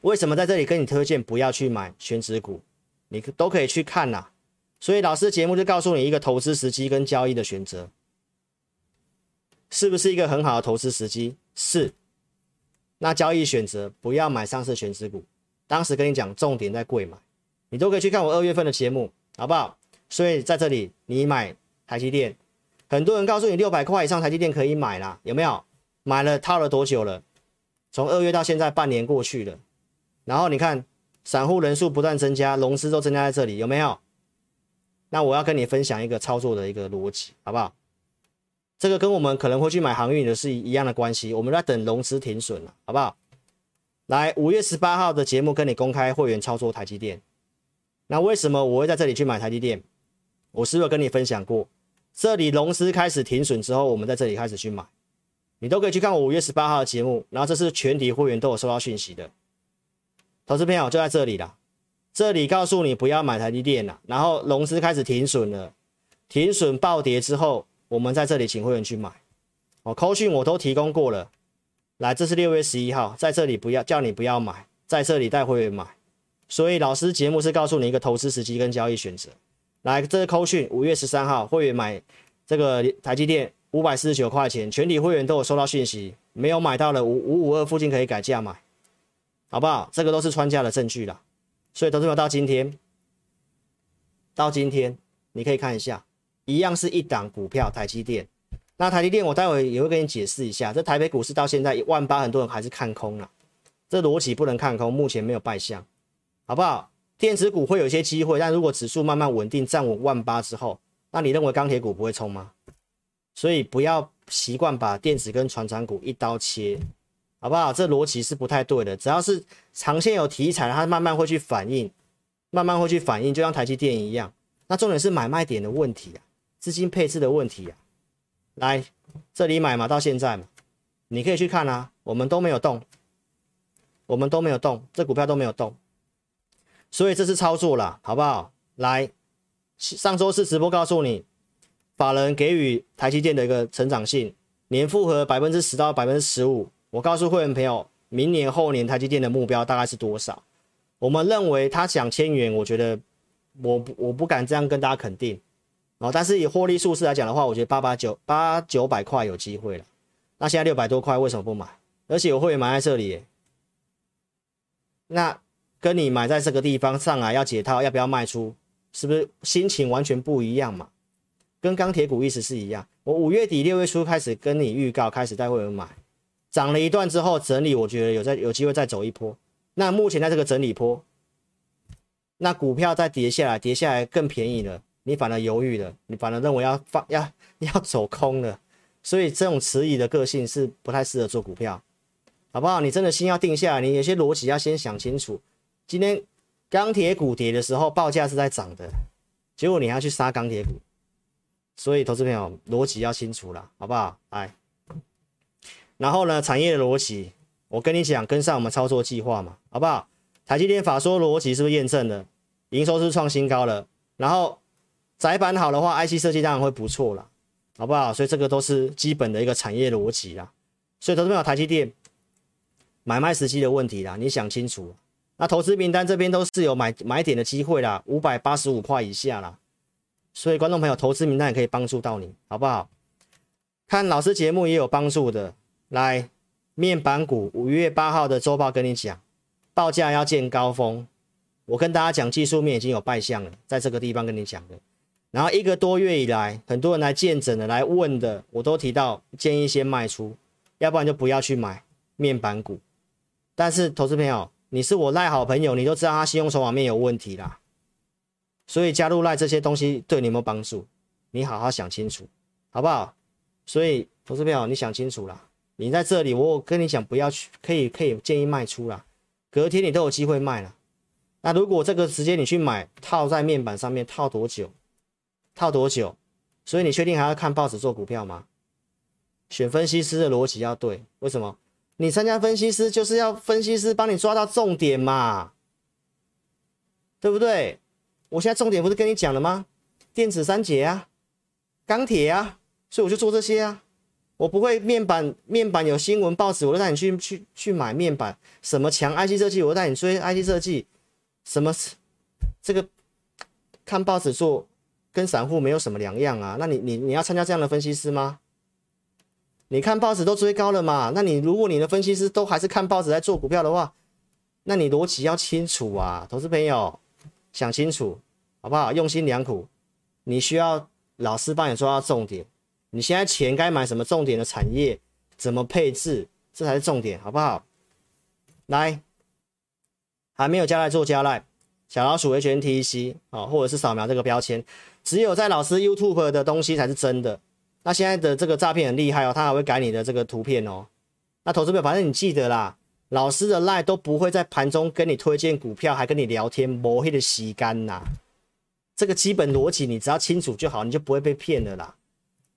为什么在这里跟你推荐不要去买全职股？你都可以去看呐。所以老师节目就告诉你一个投资时机跟交易的选择，是不是一个很好的投资时机？是。那交易选择不要买上市权值股，当时跟你讲重点在贵买，你都可以去看我二月份的节目，好不好？所以在这里你买台积电。很多人告诉你六百块以上台积电可以买啦，有没有？买了套了多久了？从二月到现在半年过去了，然后你看散户人数不断增加，融资都增加在这里，有没有？那我要跟你分享一个操作的一个逻辑，好不好？这个跟我们可能会去买航运的是一样的关系，我们在等融资停损了，好不好？来，五月十八号的节目跟你公开会员操作台积电，那为什么我会在这里去买台积电？我是不是跟你分享过？这里融资开始停损之后，我们在这里开始去买，你都可以去看我五月十八号的节目，然后这是全体会员都有收到讯息的，投资朋友就在这里了，这里告诉你不要买台积电了，然后融资开始停损了，停损暴跌之后，我们在这里请会员去买，哦，扣讯我都提供过了，来，这是六月十一号，在这里不要叫你不要买，在这里带会员买，所以老师节目是告诉你一个投资时机跟交易选择。来，这是扣讯，五月十三号会员买这个台积电五百四十九块钱，全体会员都有收到讯息，没有买到的五五五二附近可以改价买，好不好？这个都是穿价的证据了。所以投资者到今天，到今天你可以看一下，一样是一档股票台积电。那台积电我待会也会跟你解释一下，这台北股市到现在一万八，很多人还是看空了，这逻辑不能看空，目前没有败相，好不好？电子股会有一些机会，但如果指数慢慢稳定站稳万八之后，那你认为钢铁股不会冲吗？所以不要习惯把电子跟传产股一刀切，好不好？这逻辑是不太对的。只要是长线有题材，它慢慢会去反应，慢慢会去反应，就像台积电一样。那重点是买卖点的问题啊，资金配置的问题啊。来这里买嘛，到现在嘛，你可以去看啊，我们都没有动，我们都没有动，这股票都没有动。所以这是操作了，好不好？来，上周四直播告诉你，法人给予台积电的一个成长性，年复合百分之十到百分之十五。我告诉会员朋友，明年后年台积电的目标大概是多少？我们认为他想千元，我觉得我我不敢这样跟大家肯定哦。但是以获利数字来讲的话，我觉得八八九八九百块有机会了。那现在六百多块，为什么不买？而且有会员买在这里，那。跟你买在这个地方上来要解套，要不要卖出？是不是心情完全不一样嘛？跟钢铁股意思是一样。我五月底六月初开始跟你预告，开始带会员买，涨了一段之后整理，我觉得有在有机会再走一波。那目前在这个整理波，那股票再跌下来，跌下来更便宜了，你反而犹豫了，你反而认为要放要要走空了，所以这种迟疑的个性是不太适合做股票，好不好？你真的心要定下来，你有些逻辑要先想清楚。今天钢铁股跌的时候，报价是在涨的，结果你要去杀钢铁股，所以投资朋友逻辑要清楚了，好不好？来，然后呢，产业的逻辑，我跟你讲，跟上我们操作计划嘛，好不好？台积电法说逻辑是不是验证了？营收是创新高了？然后窄板好的话，IC 设计当然会不错了，好不好？所以这个都是基本的一个产业逻辑啦。所以投资朋友，台积电买卖时机的问题啦，你想清楚。那投资名单这边都是有买买点的机会啦，五百八十五块以下啦。所以观众朋友，投资名单也可以帮助到你，好不好？看老师节目也有帮助的。来，面板股五月八号的周报跟你讲，报价要见高峰。我跟大家讲，技术面已经有败相了，在这个地方跟你讲的。然后一个多月以来，很多人来见证的、来问的，我都提到建议先卖出，要不然就不要去买面板股。但是投资朋友，你是我赖好朋友，你都知道他信用筹码面有问题啦。所以加入赖这些东西对你有没有帮助？你好好想清楚，好不好？所以投资朋友，你想清楚啦。你在这里，我跟你讲，不要去，可以可以建议卖出啦。隔天你都有机会卖了。那如果这个时间你去买，套在面板上面套多久？套多久？所以你确定还要看报纸做股票吗？选分析师的逻辑要对，为什么？你参加分析师就是要分析师帮你抓到重点嘛，对不对？我现在重点不是跟你讲了吗？电子三节啊，钢铁啊，所以我就做这些啊。我不会面板，面板有新闻报纸，我就带你去去去买面板。什么强 IC 设计，我带你追 IC 设计。什么这个看报纸做，跟散户没有什么两样啊？那你你你要参加这样的分析师吗？你看报纸都追高了嘛？那你如果你的分析师都还是看报纸在做股票的话，那你逻辑要清楚啊，投资朋友想清楚好不好？用心良苦，你需要老师帮你抓到重点。你现在钱该买什么重点的产业？怎么配置？这才是重点，好不好？来，还没有加赖做加赖，小老鼠 HNTEC 啊，或者是扫描这个标签，只有在老师 YouTube 的东西才是真的。那现在的这个诈骗很厉害哦，他还会改你的这个图片哦。那投资票，反正你记得啦，老师的赖都不会在盘中跟你推荐股票，还跟你聊天，抹黑的洗干呐。这个基本逻辑你只要清楚就好，你就不会被骗了啦。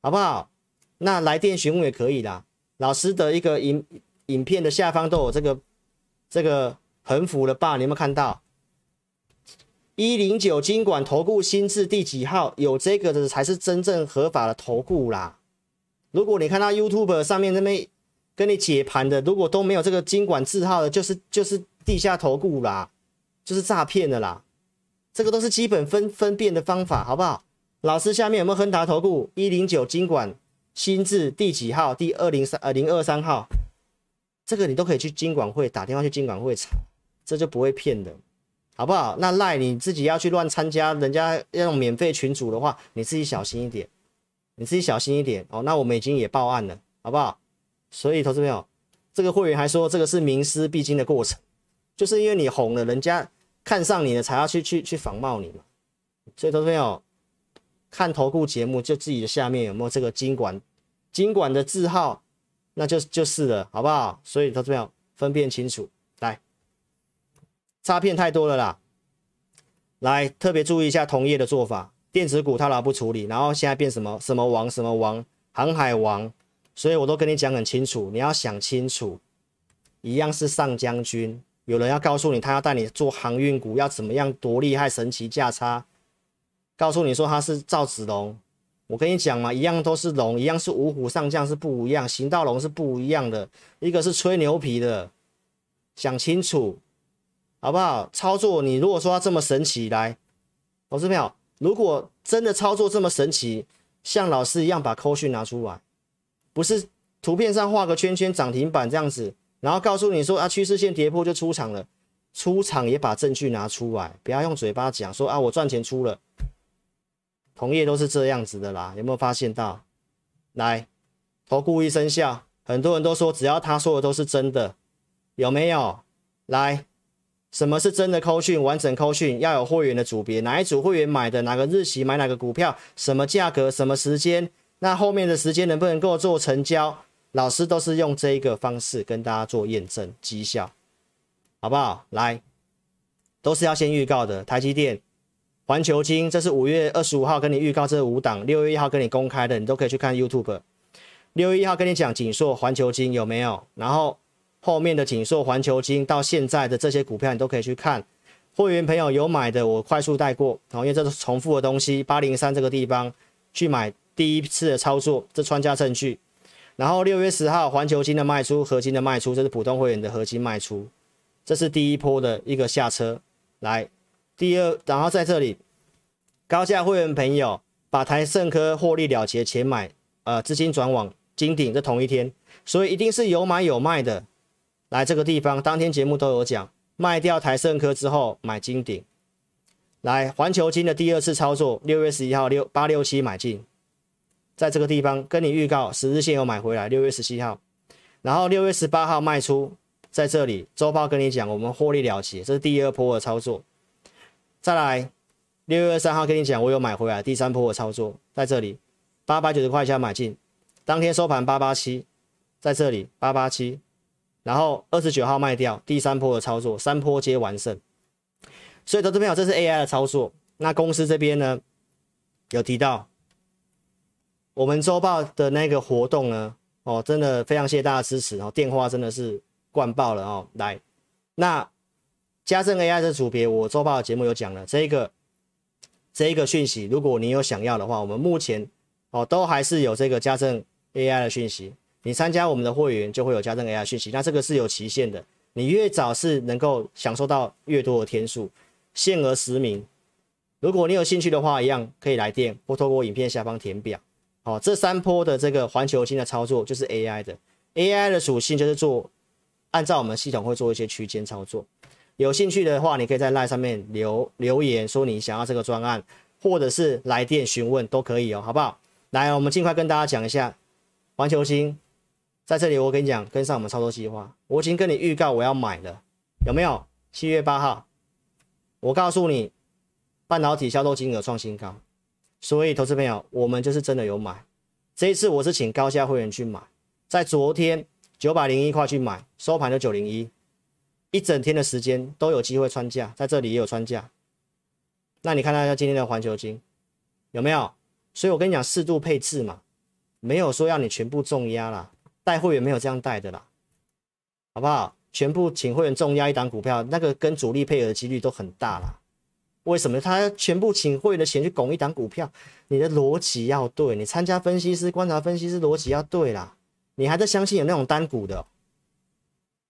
好不好？那来电询问也可以啦。老师的一个影影片的下方都有这个这个横幅的吧？你有没有看到？一零九金管投顾新字第几号？有这个的才是真正合法的投顾啦。如果你看到 YouTube 上面那边跟你解盘的，如果都没有这个金管字号的，就是就是地下投顾啦，就是诈骗的啦。这个都是基本分分辨的方法，好不好？老师下面有没有亨达投顾一零九金管新字第几号？第二零三呃零二三号，这个你都可以去金管会打电话去金管会查，这就不会骗的，好不好？那赖你自己要去乱参加，人家要用免费群组的话，你自己小心一点，你自己小心一点哦。那我们已经也报案了，好不好？所以投资朋友，这个会员还说这个是名师必经的过程，就是因为你红了，人家看上你了，才要去去去仿冒你嘛。所以投资朋友。看投顾节目，就自己的下面有没有这个金管，金管的字号，那就就是了，好不好？所以投资朋友分辨清楚，诈骗太多了啦，来特别注意一下同业的做法，电子股他老不处理，然后现在变什么什么王什么王，航海王，所以我都跟你讲很清楚，你要想清楚，一样是上将军，有人要告诉你，他要带你做航运股，要怎么样多厉害神奇价差。告诉你说他是赵子龙，我跟你讲嘛，一样都是龙，一样是五虎上将，是不一样，行道龙是不一样的，一个是吹牛皮的，想清楚好不好？操作你如果说要这么神奇，来，投资朋友，如果真的操作这么神奇，像老师一样把扣讯拿出来，不是图片上画个圈圈涨停板这样子，然后告诉你说啊趋势线跌破就出场了，出场也把证据拿出来，不要用嘴巴讲说啊我赚钱出了。同业都是这样子的啦，有没有发现到？来，投顾一生效，很多人都说只要他说的都是真的，有没有？来，什么是真的扣讯？完整扣讯要有会员的组别，哪一组会员买的，哪个日期买哪个股票，什么价格，什么时间，那后面的时间能不能够做成交？老师都是用这一个方式跟大家做验证绩效，好不好？来，都是要先预告的，台积电。环球金，这是五月二十五号跟你预告这五档，六月一号跟你公开的，你都可以去看 YouTube。六月一号跟你讲景硕、环球金有没有？然后后面的景硕、环球金到现在的这些股票，你都可以去看。会员朋友有买的，我快速带过，因为这是重复的东西。八零三这个地方去买第一次的操作，这穿价证据。然后六月十号环球金的卖出，合金的卖出，这是普通会员的合金卖出，这是第一波的一个下车。来，第二，然后在这里高价会员朋友把台胜科获利了结钱买，呃，资金转往金鼎，这同一天，所以一定是有买有卖的。来这个地方，当天节目都有讲。卖掉台盛科之后买金鼎，来环球金的第二次操作，六月十一号六八六七买进，在这个地方跟你预告十日线有买回来，六月十七号，然后六月十八号卖出，在这里周报跟你讲我们获利了结，这是第二波的操作。再来六月二三号跟你讲我有买回来，第三波的操作在这里八百九十块钱买进，当天收盘八八七，在这里八八七。然后二十九号卖掉，第三波的操作，三波皆完胜。所以投资朋友，这是 AI 的操作。那公司这边呢，有提到我们周报的那个活动呢，哦，真的非常谢谢大家支持哦，电话真的是灌爆了哦。来，那家政 AI 的组别，我周报的节目有讲了这个这一个讯息，如果你有想要的话，我们目前哦都还是有这个家政 AI 的讯息。你参加我们的会员就会有加赠 AI 讯息，那这个是有期限的，你越早是能够享受到越多的天数，限额十名。如果你有兴趣的话，一样可以来电或透过影片下方填表。好，这三波的这个环球星的操作就是 AI 的，AI 的属性就是做按照我们系统会做一些区间操作。有兴趣的话，你可以在 LINE 上面留留言说你想要这个专案，或者是来电询问都可以哦，好不好？来，我们尽快跟大家讲一下环球星。在这里，我跟你讲，跟上我们操作计划，我已经跟你预告我要买了，有没有？七月八号，我告诉你，半导体销售金额创新高，所以投资朋友，我们就是真的有买。这一次我是请高价会员去买，在昨天九百零一块去买，收盘就九零一，一整天的时间都有机会穿价，在这里也有穿价。那你看一下今天的环球金有没有？所以我跟你讲，适度配置嘛，没有说要你全部重压啦。带会员没有这样带的啦，好不好？全部请会员重压一档股票，那个跟主力配合的几率都很大啦。为什么他全部请会员的钱去拱一档股票？你的逻辑要对，你参加分析师、观察分析师逻辑要对啦。你还在相信有那种单股的？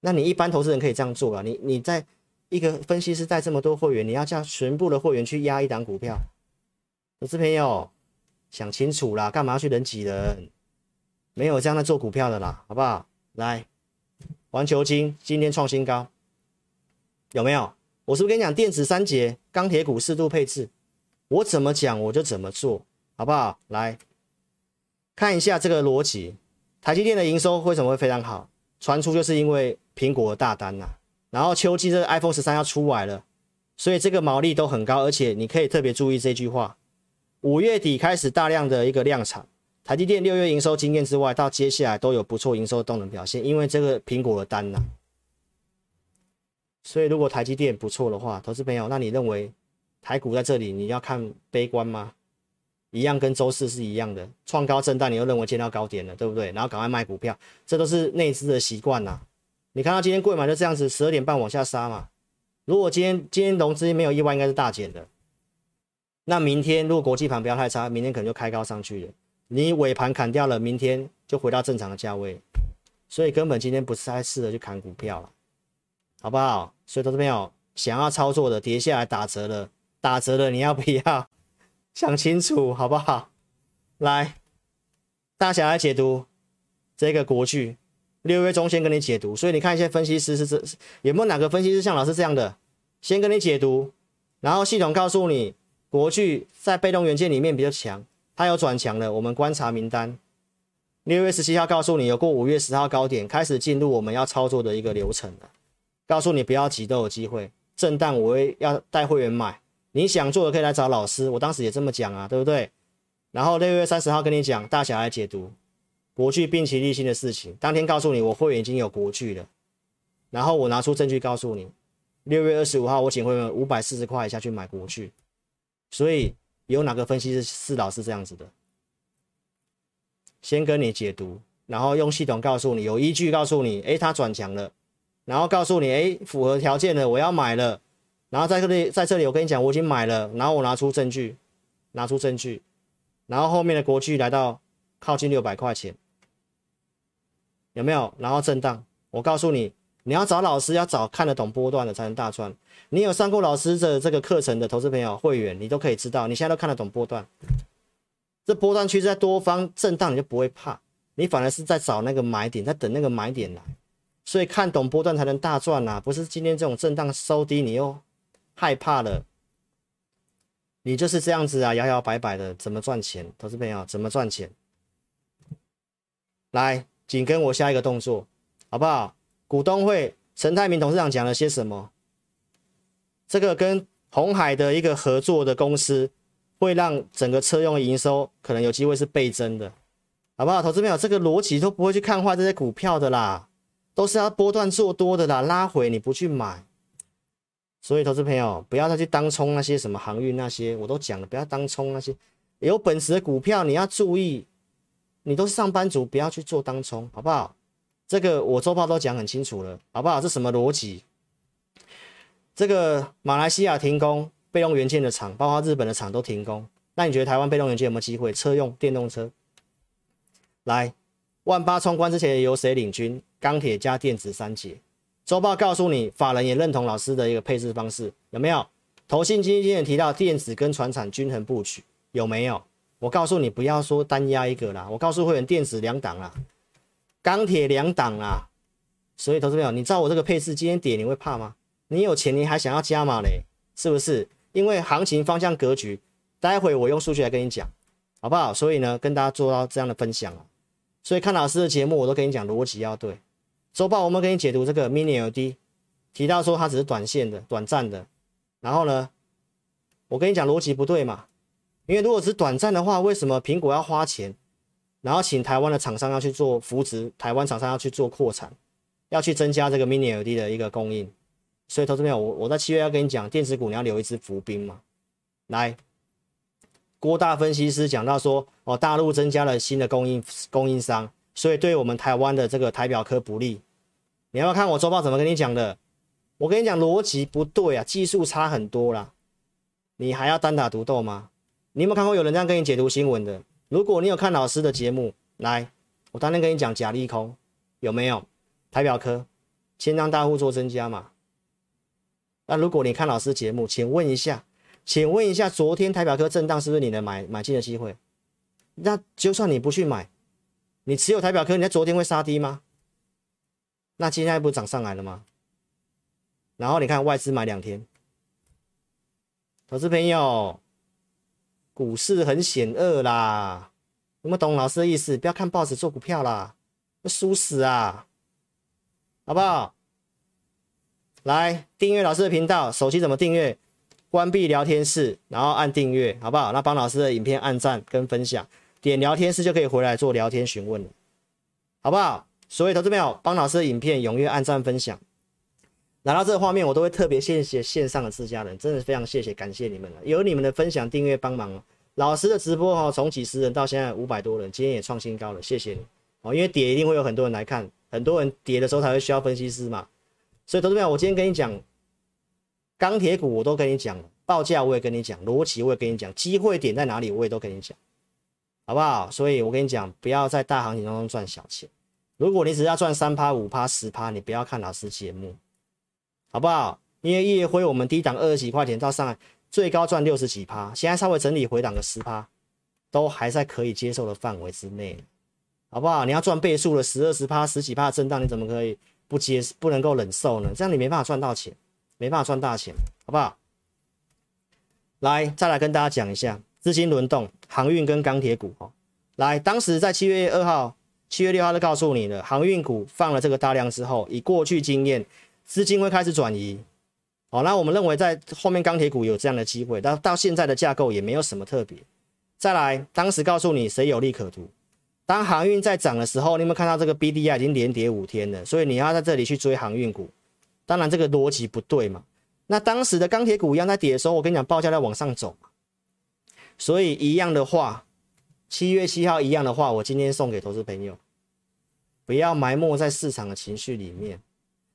那你一般投资人可以这样做啊。你你在一个分析师带这么多会员，你要叫全部的会员去压一档股票，投资朋友想清楚啦，干嘛要去人挤人？没有这样的做股票的啦，好不好？来，环球金今天创新高，有没有？我是不是跟你讲电子三节、钢铁股适度配置？我怎么讲我就怎么做，好不好？来看一下这个逻辑，台积电的营收为什么会非常好？传出就是因为苹果的大单呐、然后秋季这个 iPhone 十三要出来了，所以这个毛利都很高，而且你可以特别注意这句话：五月底开始大量的一个量产。台积电六月营收经验之外，到接下来都有不错营收动能表现，因为这个苹果的单呐、所以如果台积电不错的话，投资朋友，那你认为台股在这里你要看悲观吗？一样跟周四是一样的，创高震荡，你又认为见到高点了，对不对？然后赶快卖股票，这都是内资的习惯呐。你看到今天贵买就这样子，十二点半往下杀嘛。如果今天今天融资没有意外，应该是大减的。那明天如果国际盘不要太差，明天可能就开高上去了。你尾盘砍掉了，明天就回到正常的价位，所以根本今天不是太适合去砍股票了，好不好？所以投资朋友想要操作的，跌下来打折了，打折了，你要不要 想清楚，好不好？来，大家来解读这个国剧六月中先跟你解读，所以你看一些分析师是这有没有哪个分析师像老师这样的，先跟你解读，然后系统告诉你国剧在被动元件里面比较强。它有转强了，我们观察名单，六月十七号告诉你有过五月十号高点，开始进入我们要操作的一个流程了。告诉你不要急，都有机会。震荡我会要带会员买，你想做的可以来找老师。我当时也这么讲啊，对不对？然后六月三十号跟你讲，大小来解读国巨并期利新的事情。当天告诉你我会员已经有国巨了，然后我拿出证据告诉你，六月二十五号我请会员五百四十块以下去买国巨，所以。有哪个分析师是老师这样子的？先跟你解读，然后用系统告诉你，有依据告诉你，诶，它转强了，然后告诉你，诶，符合条件了，我要买了，然后在这里，在这里我跟你讲，我已经买了，然后我拿出证据，拿出证据，然后后面的国巨来到靠近六百块钱，有没有？然后震荡，我告诉你，你要找老师，要找看得懂波段的才能大赚。你有上过老师的这个课程的投资朋友会员，你都可以知道，你现在都看得懂波段。这波段区在多方震荡，你就不会怕，你反而是在找那个买点，在等那个买点来。所以看懂波段才能大赚呐，不是今天这种震荡收低你又害怕了，你就是这样子啊，摇摇摆摆的，怎么赚钱？投资朋友怎么赚钱？来，紧跟我下一个动作，好不好？股东会，陈泰明董事长讲了些什么？这个跟鸿海的一个合作的公司，会让整个车用营收可能有机会是倍增的，好不好？投资朋友，这个逻辑都不会去看坏这些股票的啦，都是要波段做多的啦，拉回你不去买，所以投资朋友不要再去当冲那些什么航运那些，我都讲了，不要当冲那些有本事的股票，你要注意，你都是上班族，不要去做当冲，好不好？这个我周报都讲很清楚了，好不好？这什么逻辑？这个马来西亚停工，被动元件的厂，包括日本的厂都停工。那你觉得台湾被动元件有没有机会？车用电动车，来，万八冲关之前由谁领军？钢铁加电子三节。周报告诉你，法人也认同老师的一个配置方式，有没有？投信基金也提到电子跟船产均衡布局，有没有？我告诉你，不要说单压一个啦，我告诉会员，电子两档啦，钢铁两档啦。所以投资朋友，你知道我这个配置今天跌，你会怕吗？你有钱，你还想要加码嘞？是不是？因为行情方向格局，待会我用数据来跟你讲，好不好？所以呢，跟大家做到这样的分享啊。所以看老师的节目，我都跟你讲逻辑要对。周报我们给你解读这个 Mini LED，提到说它只是短线的、短暂的。然后呢，我跟你讲逻辑不对嘛？因为如果只是短暂的话，为什么苹果要花钱，然后请台湾的厂商要去做扶植，台湾厂商要去做扩产，要去增加这个 Mini LED 的一个供应？所以，投资朋友，我我在七月要跟你讲，电子股你要留一支伏兵嘛。来，郭大分析师讲到说，哦，大陆增加了新的供应供应商，所以对我们台湾的这个台表科不利。你要不要看我周报怎么跟你讲的？我跟你讲逻辑不对啊，技术差很多啦。你还要单打独斗吗？你有没有看过有人这样跟你解读新闻的？如果你有看老师的节目，来，我当天跟你讲假利空有没有？台表科千张大户做增加嘛？那如果你看老师节目，请问一下，请问一下，昨天台表科震荡是不是你的买买进的机会？那就算你不去买，你持有台表科，你在昨天会杀低吗？那今天不涨上来了吗？然后你看外资买两天，投资朋友，股市很险恶啦，有没有懂老师的意思？不要看报纸做股票啦，要输死啊，好不好？来订阅老师的频道，手机怎么订阅？关闭聊天室，然后按订阅，好不好？那帮老师的影片按赞跟分享，点聊天室就可以回来做聊天询问了，好不好？所以投资朋友，帮老师的影片踊跃按赞分享。拿到这个画面，我都会特别谢谢线上的自家人，真的非常谢谢，感谢你们了。有你们的分享、订阅帮忙，老师的直播哈，从几十人到现在五百多人，今天也创新高了，谢谢你哦。因为跌一定会有很多人来看，很多人跌的时候才会需要分析师嘛。所以，投资朋友，我今天跟你讲钢铁股，我都跟你讲，报价我也跟你讲，逻辑我也跟你讲，机会点在哪里，我也都跟你讲，好不好？所以我跟你讲，不要在大行情当中赚小钱。如果你只要赚三趴、五趴、十趴，你不要看老师节目，好不好？因为夜辉我们低档二十几块钱到上来，最高赚六十几趴，现在稍微整理回档个十趴，都还在可以接受的范围之内，好不好？你要赚倍数的十二十趴、十几趴的震荡，你怎么可以？不接不能够忍受呢，这样你没办法赚到钱，没办法赚大钱，好不好？来，再来跟大家讲一下资金轮动，航运跟钢铁股哦。来，当时在七月二号、七月六号都告诉你了，航运股放了这个大量之后，以过去经验，资金会开始转移。好，那我们认为在后面钢铁股有这样的机会，但到现在的架构也没有什么特别。再来，当时告诉你谁有利可图。当航运在涨的时候，你有没有看到这个 BDI 已经连跌五天了？所以你要在这里去追航运股，当然这个逻辑不对嘛。那当时的钢铁股一样在跌的时候，我跟你讲报价在往上走嘛，所以一样的话，七月七号一样的话，我今天送给投资朋友，不要埋没在市场的情绪里面。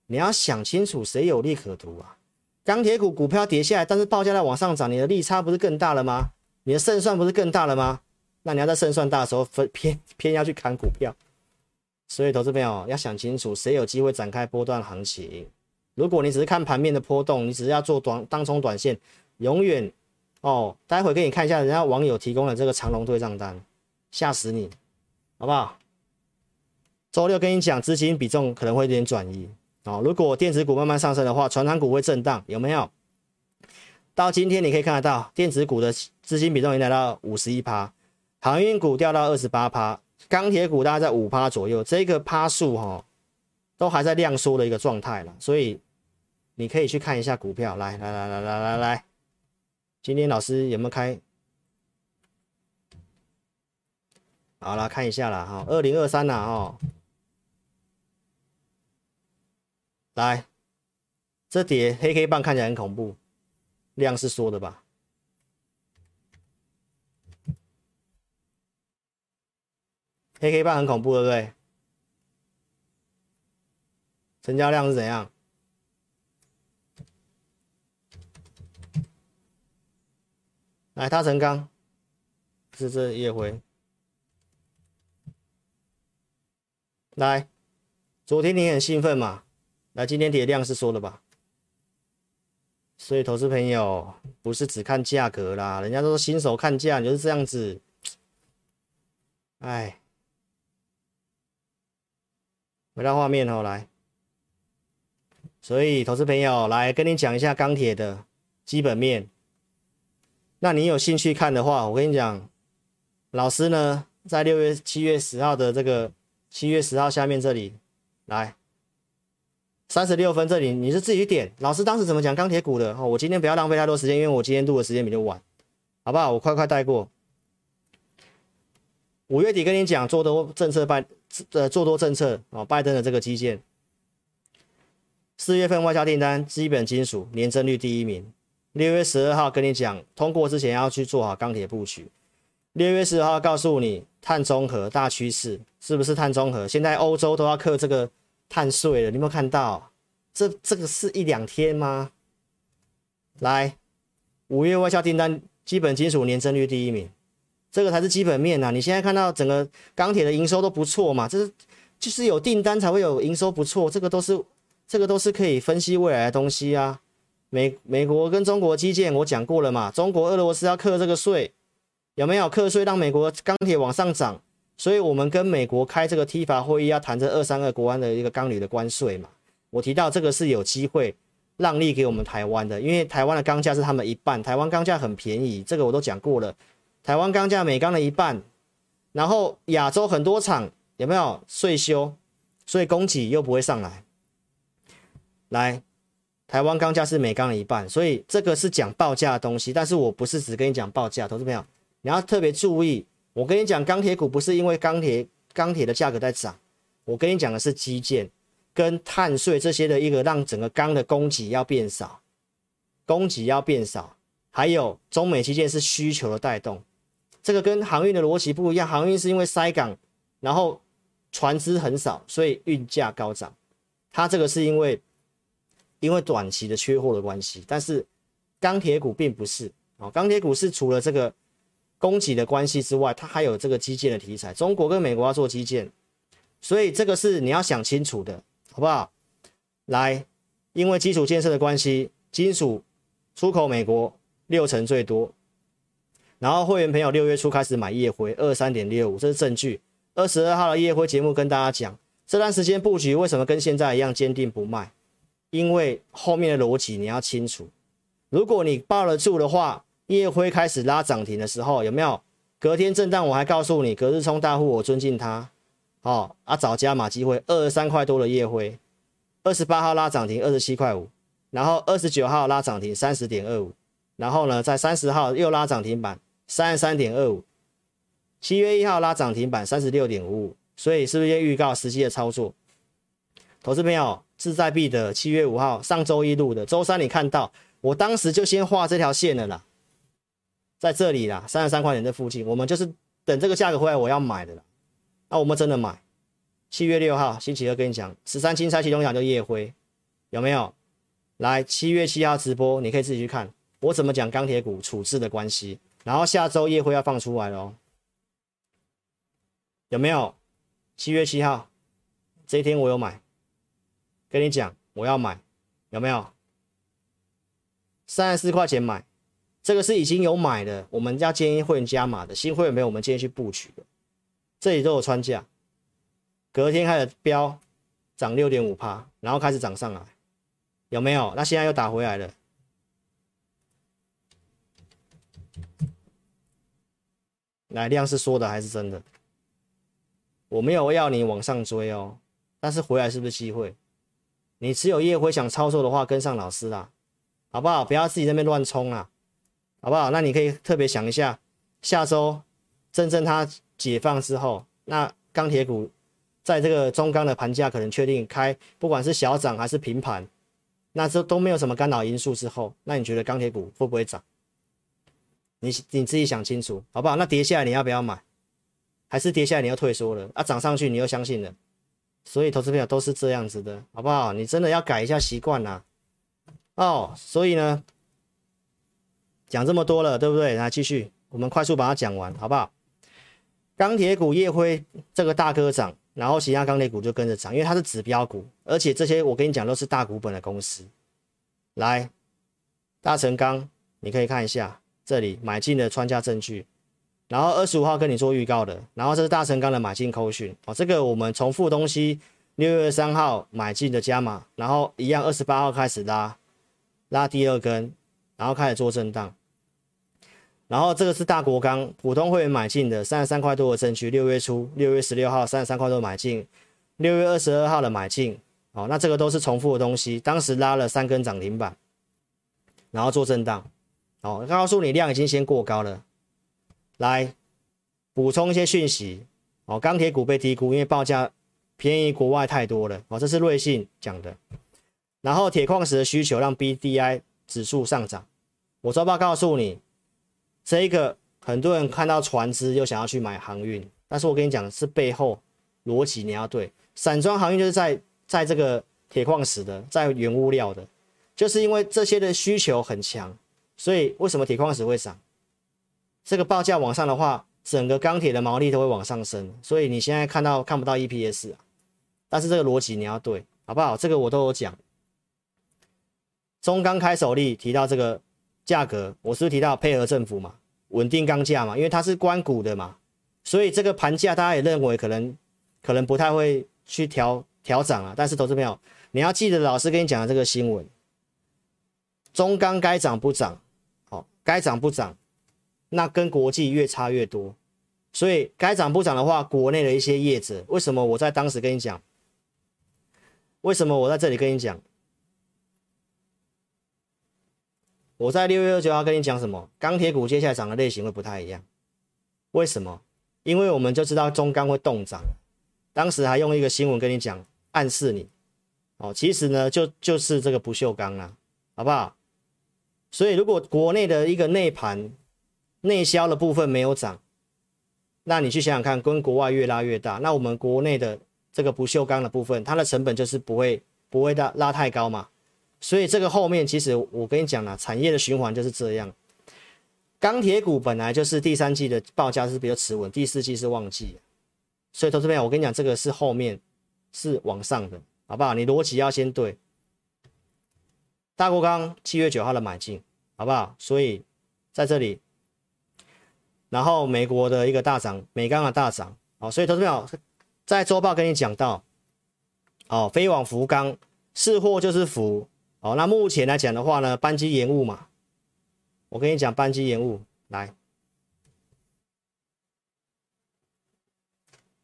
你要想清楚，谁有利可图啊？钢铁股股票跌下来，但是报价在往上涨，你的利差不是更大了吗？你的胜算不是更大了吗？那你要在胜算大的时候分偏偏要去砍股票。所以，投资朋友要想清楚，谁有机会展开波段行情。如果你只是看盘面的波动，你只是要做短当冲短线，永远哦。待会给你看一下人家网友提供的这个长龙对账单，吓死你，好不好？周六跟你讲，资金比重可能会有点转移哦。如果电子股慢慢上升的话，传产股会震荡，有没有？到今天你可以看得到，电子股的资金比重已经来到五十一趴，航运股掉到二十八趴。钢铁股大概在五趴左右，这个趴数哈都还在量缩的一个状态了，所以你可以去看一下股票。来来来来来来来，今天老师有没有开？好了，看一下了哈，二零二三了哈。来，这叠黑黑棒看起来很恐怖，量是缩的吧？黑 K 棒很恐怖，对不对？成交量是怎样？来，他成钢是这夜辉。来，昨天你很兴奋嘛？来，今天跌量是说了吧？所以投资朋友不是只看价格啦，人家都说新手看价，你就是这样子。哎。回到画面哦，来，所以投资朋友来跟你讲一下钢铁的基本面。那你有兴趣看的话，我跟你讲，老师呢在六月七月十号的这个七月十号下面这里来三十六分这里，你是自己点。老师当时怎么讲钢铁股的？哦，我今天不要浪费太多时间，因为我今天录的时间比较晚，好不好？我快快带过。五月底跟你讲做多政策办呃做多政策哦，拜登的这个基建。四月份外销订单基本金属年增率第一名。六月十二号跟你讲通过之前要去做好钢铁布局。六月十二号告诉你碳中和大趋势是不是碳中和？现在欧洲都要课这个碳税了，你有没有看到？这这个是一两天吗？来，五月外销订单基本金属年增率第一名。这个才是基本面呐！你现在看到整个钢铁的营收都不错嘛？这是就是有订单才会有营收不错，这个都是这个都是可以分析未来的东西啊。美美国跟中国基建我讲过了嘛？中国俄罗斯要课这个税，有没有课税让美国钢铁往上涨？所以我们跟美国开这个 T 法会议要谈这二三二国安的一个钢铝的关税嘛？我提到这个是有机会让利给我们台湾的，因为台湾的钢价是他们一半，台湾钢价很便宜，这个我都讲过了。台湾钢价美钢的一半，然后亚洲很多厂有没有税收，所以供给又不会上来。来，台湾钢价是美钢的一半，所以这个是讲报价的东西，但是我不是只跟你讲报价，投资朋友你要特别注意，我跟你讲钢铁股不是因为钢铁钢铁的价格在涨，我跟你讲的是基建跟碳税这些的一个让整个钢的供给要变少，供给要变少，还有中美基建是需求的带动。这个跟航运的逻辑不一样，航运是因为塞港，然后船只很少，所以运价高涨。它这个是因为因为短期的缺货的关系，但是钢铁股并不是哦，钢铁股是除了这个供给的关系之外，它还有这个基建的题材。中国跟美国要做基建，所以这个是你要想清楚的，好不好？来，因为基础建设的关系，金属出口美国六成最多。然后会员朋友六月初开始买夜辉二三点六五，这是证据。二十二号的夜辉节目跟大家讲，这段时间布局为什么跟现在一样坚定不卖？因为后面的逻辑你要清楚。如果你抱得住的话，夜辉开始拉涨停的时候有没有？隔天震荡我还告诉你，隔日冲大户我尊敬他。哦啊，找加码机会，二十三块多的夜辉，二十八号拉涨停二十七块五，然后二十九号拉涨停三十点二五，然后呢在三十号又拉涨停板。三十三点二五，七月一号拉涨停板三十六点五五，所以是不是预告实际的操作？投资朋友志在必得，七月五号上周一录的，周三你看到，我当时就先画这条线了啦，在这里啦，三十三块钱这附近，我们就是等这个价格回来我要买的啦，那我们真的买，七月六号星期二跟你讲，十三金钗其中一档叫烨辉，有没有？来七月七号直播，你可以自己去看我怎么讲钢铁股处置的关系。然后下周夜会要放出来喽，有没有？七月七号这一天我有买，跟你讲我要买，有没有？三十四块钱买，这个是已经有买的，我们要建议会员加码的，新会员没有，我们建议去布局的，这里都有穿价，隔天开始飙，涨六点五趴，然后开始涨上来，有没有？那现在又打回来了。来，量是说的还是真的？我没有要你往上追哦，但是回来是不是机会？你持有业辉想操作的话，跟上老师啦，好不好？不要自己在那边乱冲啊，好不好？那你可以特别想一下，下周真正它解放之后，那钢铁股在这个中钢的盘价可能确定开，不管是小涨还是平盘，那这都没有什么干扰因素之后，那你觉得钢铁股会不会涨？你你自己想清楚，好不好？那跌下来你要不要买？还是跌下来你要退缩了？啊，涨上去你又相信了，所以投资朋友都是这样子的，好不好？你真的要改一下习惯呐。哦，所以呢，讲这么多了，对不对？那继续，我们快速把它讲完，好不好？钢铁股烨辉这个大哥涨，然后其他钢铁股就跟着涨，因为它是指标股，而且这些我跟你讲都是大股本的公司。来，大成钢，你可以看一下。这里买进的穿价证据，然后二十五号跟你做预告的，然后这是大成钢的买进扣讯。哦，这个我们重复东西，六月三号买进的加码，然后一样二十八号开始拉，拉第二根，然后开始做震荡，然后这个是大国钢普通会员买进的三十三块多的证据，六月初六月十六号三十三块多买进，六月二十二号的买进，哦，那这个都是重复的东西，当时拉了三根涨停板，然后做震荡。哦，告诉你量已经先过高了，来补充一些讯息。哦，钢铁股被低估，因为报价便宜国外太多了。哦，这是瑞信讲的。然后铁矿石的需求让 BDI 指数上涨。我周报告诉你，这一个很多人看到船只又想要去买航运，但是我跟你讲是背后逻辑你要对。散装航运就是在在这个铁矿石的，在原物料的，就是因为这些的需求很强。所以为什么铁矿石会涨？这个报价往上的话，整个钢铁的毛利都会往上升。所以你现在看到看不到 EPS 啊，但是这个逻辑你要对，好不好？这个我都有讲。中钢开首例提到这个价格，我是不是提到配合政府嘛，稳定钢价嘛，因为它是关股的嘛，所以这个盘价大家也认为可能可能不太会去调调涨啊。但是投资朋友，你要记得老师跟你讲的这个新闻，中钢该涨不涨？该涨不涨，那跟国际越差越多，所以该涨不涨的话，国内的一些业者，为什么我在当时跟你讲？为什么我在这里跟你讲？我在六月二十九号跟你讲什么？钢铁股接下来涨的类型会不太一样，为什么？因为我们就知道中钢会动涨，当时还用一个新闻跟你讲，暗示你，哦，其实呢就就是这个不锈钢啦，好不好？所以，如果国内的一个内盘内销的部分没有涨，那你去想想看，跟国外越拉越大，那我们国内的这个不锈钢的部分，它的成本就是不会不会拉拉太高嘛。所以这个后面其实我跟你讲了，产业的循环就是这样。钢铁股本来就是第三季的报价是比较持稳，第四季是旺季，所以投资朋友，我跟你讲，这个是后面是往上的，好不好？你逻辑要先对。大国钢七月九号的买进，好不好？所以在这里，然后美国的一个大涨，美钢的大涨，好，所以投资朋友在周报跟你讲到，哦，飞往福钢，是货就是福，哦，那目前来讲的话呢，班机延误嘛，我跟你讲班机延误，来，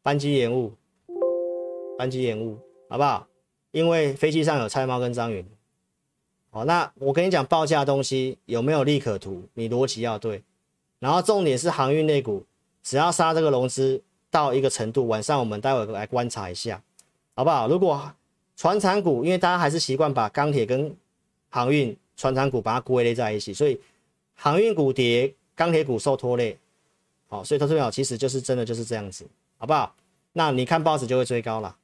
班机延误，班机延误，好不好？因为飞机上有蔡猫跟张云。好，那我跟你讲报价的东西有没有利可图？你逻辑要对，然后重点是航运类股，只要杀这个融资到一个程度，晚上我们待会来观察一下，好不好？如果船产股，因为大家还是习惯把钢铁跟航运、船产股把它归类在一起，所以航运股跌，钢铁股受拖累。好，所以投资朋友其实就是真的就是这样子，好不好？那你看报纸就会追高了，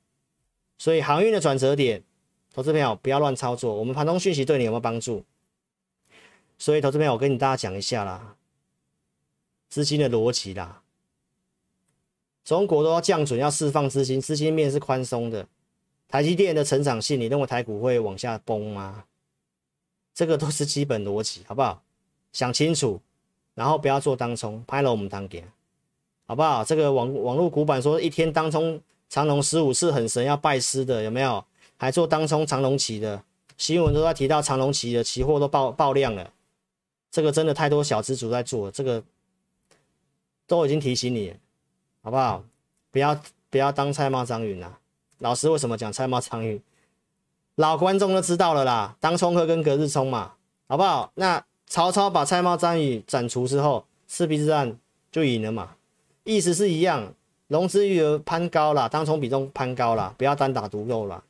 所以航运的转折点，投资朋友不要乱操作。我们盘中讯息对你有没有帮助？所以投资朋友，我跟你大家讲一下啦，资金的逻辑啦。中国都要降准，要释放资金，资金面是宽松的。台积电的成长性，你认为台股会往下崩吗？这个都是基本逻辑，好不好？想清楚，然后不要做当冲，拍了我们当给，好不好？这个网网络股板说一天当冲长龙十五次很神，要拜师的有没有？还做当冲长龙期的新闻都在提到长龙期的期货都爆爆量了，这个真的太多小资主在做，这个都已经提醒你。好不好？不要不要当菜猫张云啊！老师为什么讲菜猫张云？老观众都知道了啦，当冲客跟隔日冲嘛，好不好？那曹操把菜猫张云斩除之后，赤壁之战就赢了嘛，意思是一样，融资余额攀高了，当冲比重攀高了，不要单打独斗了。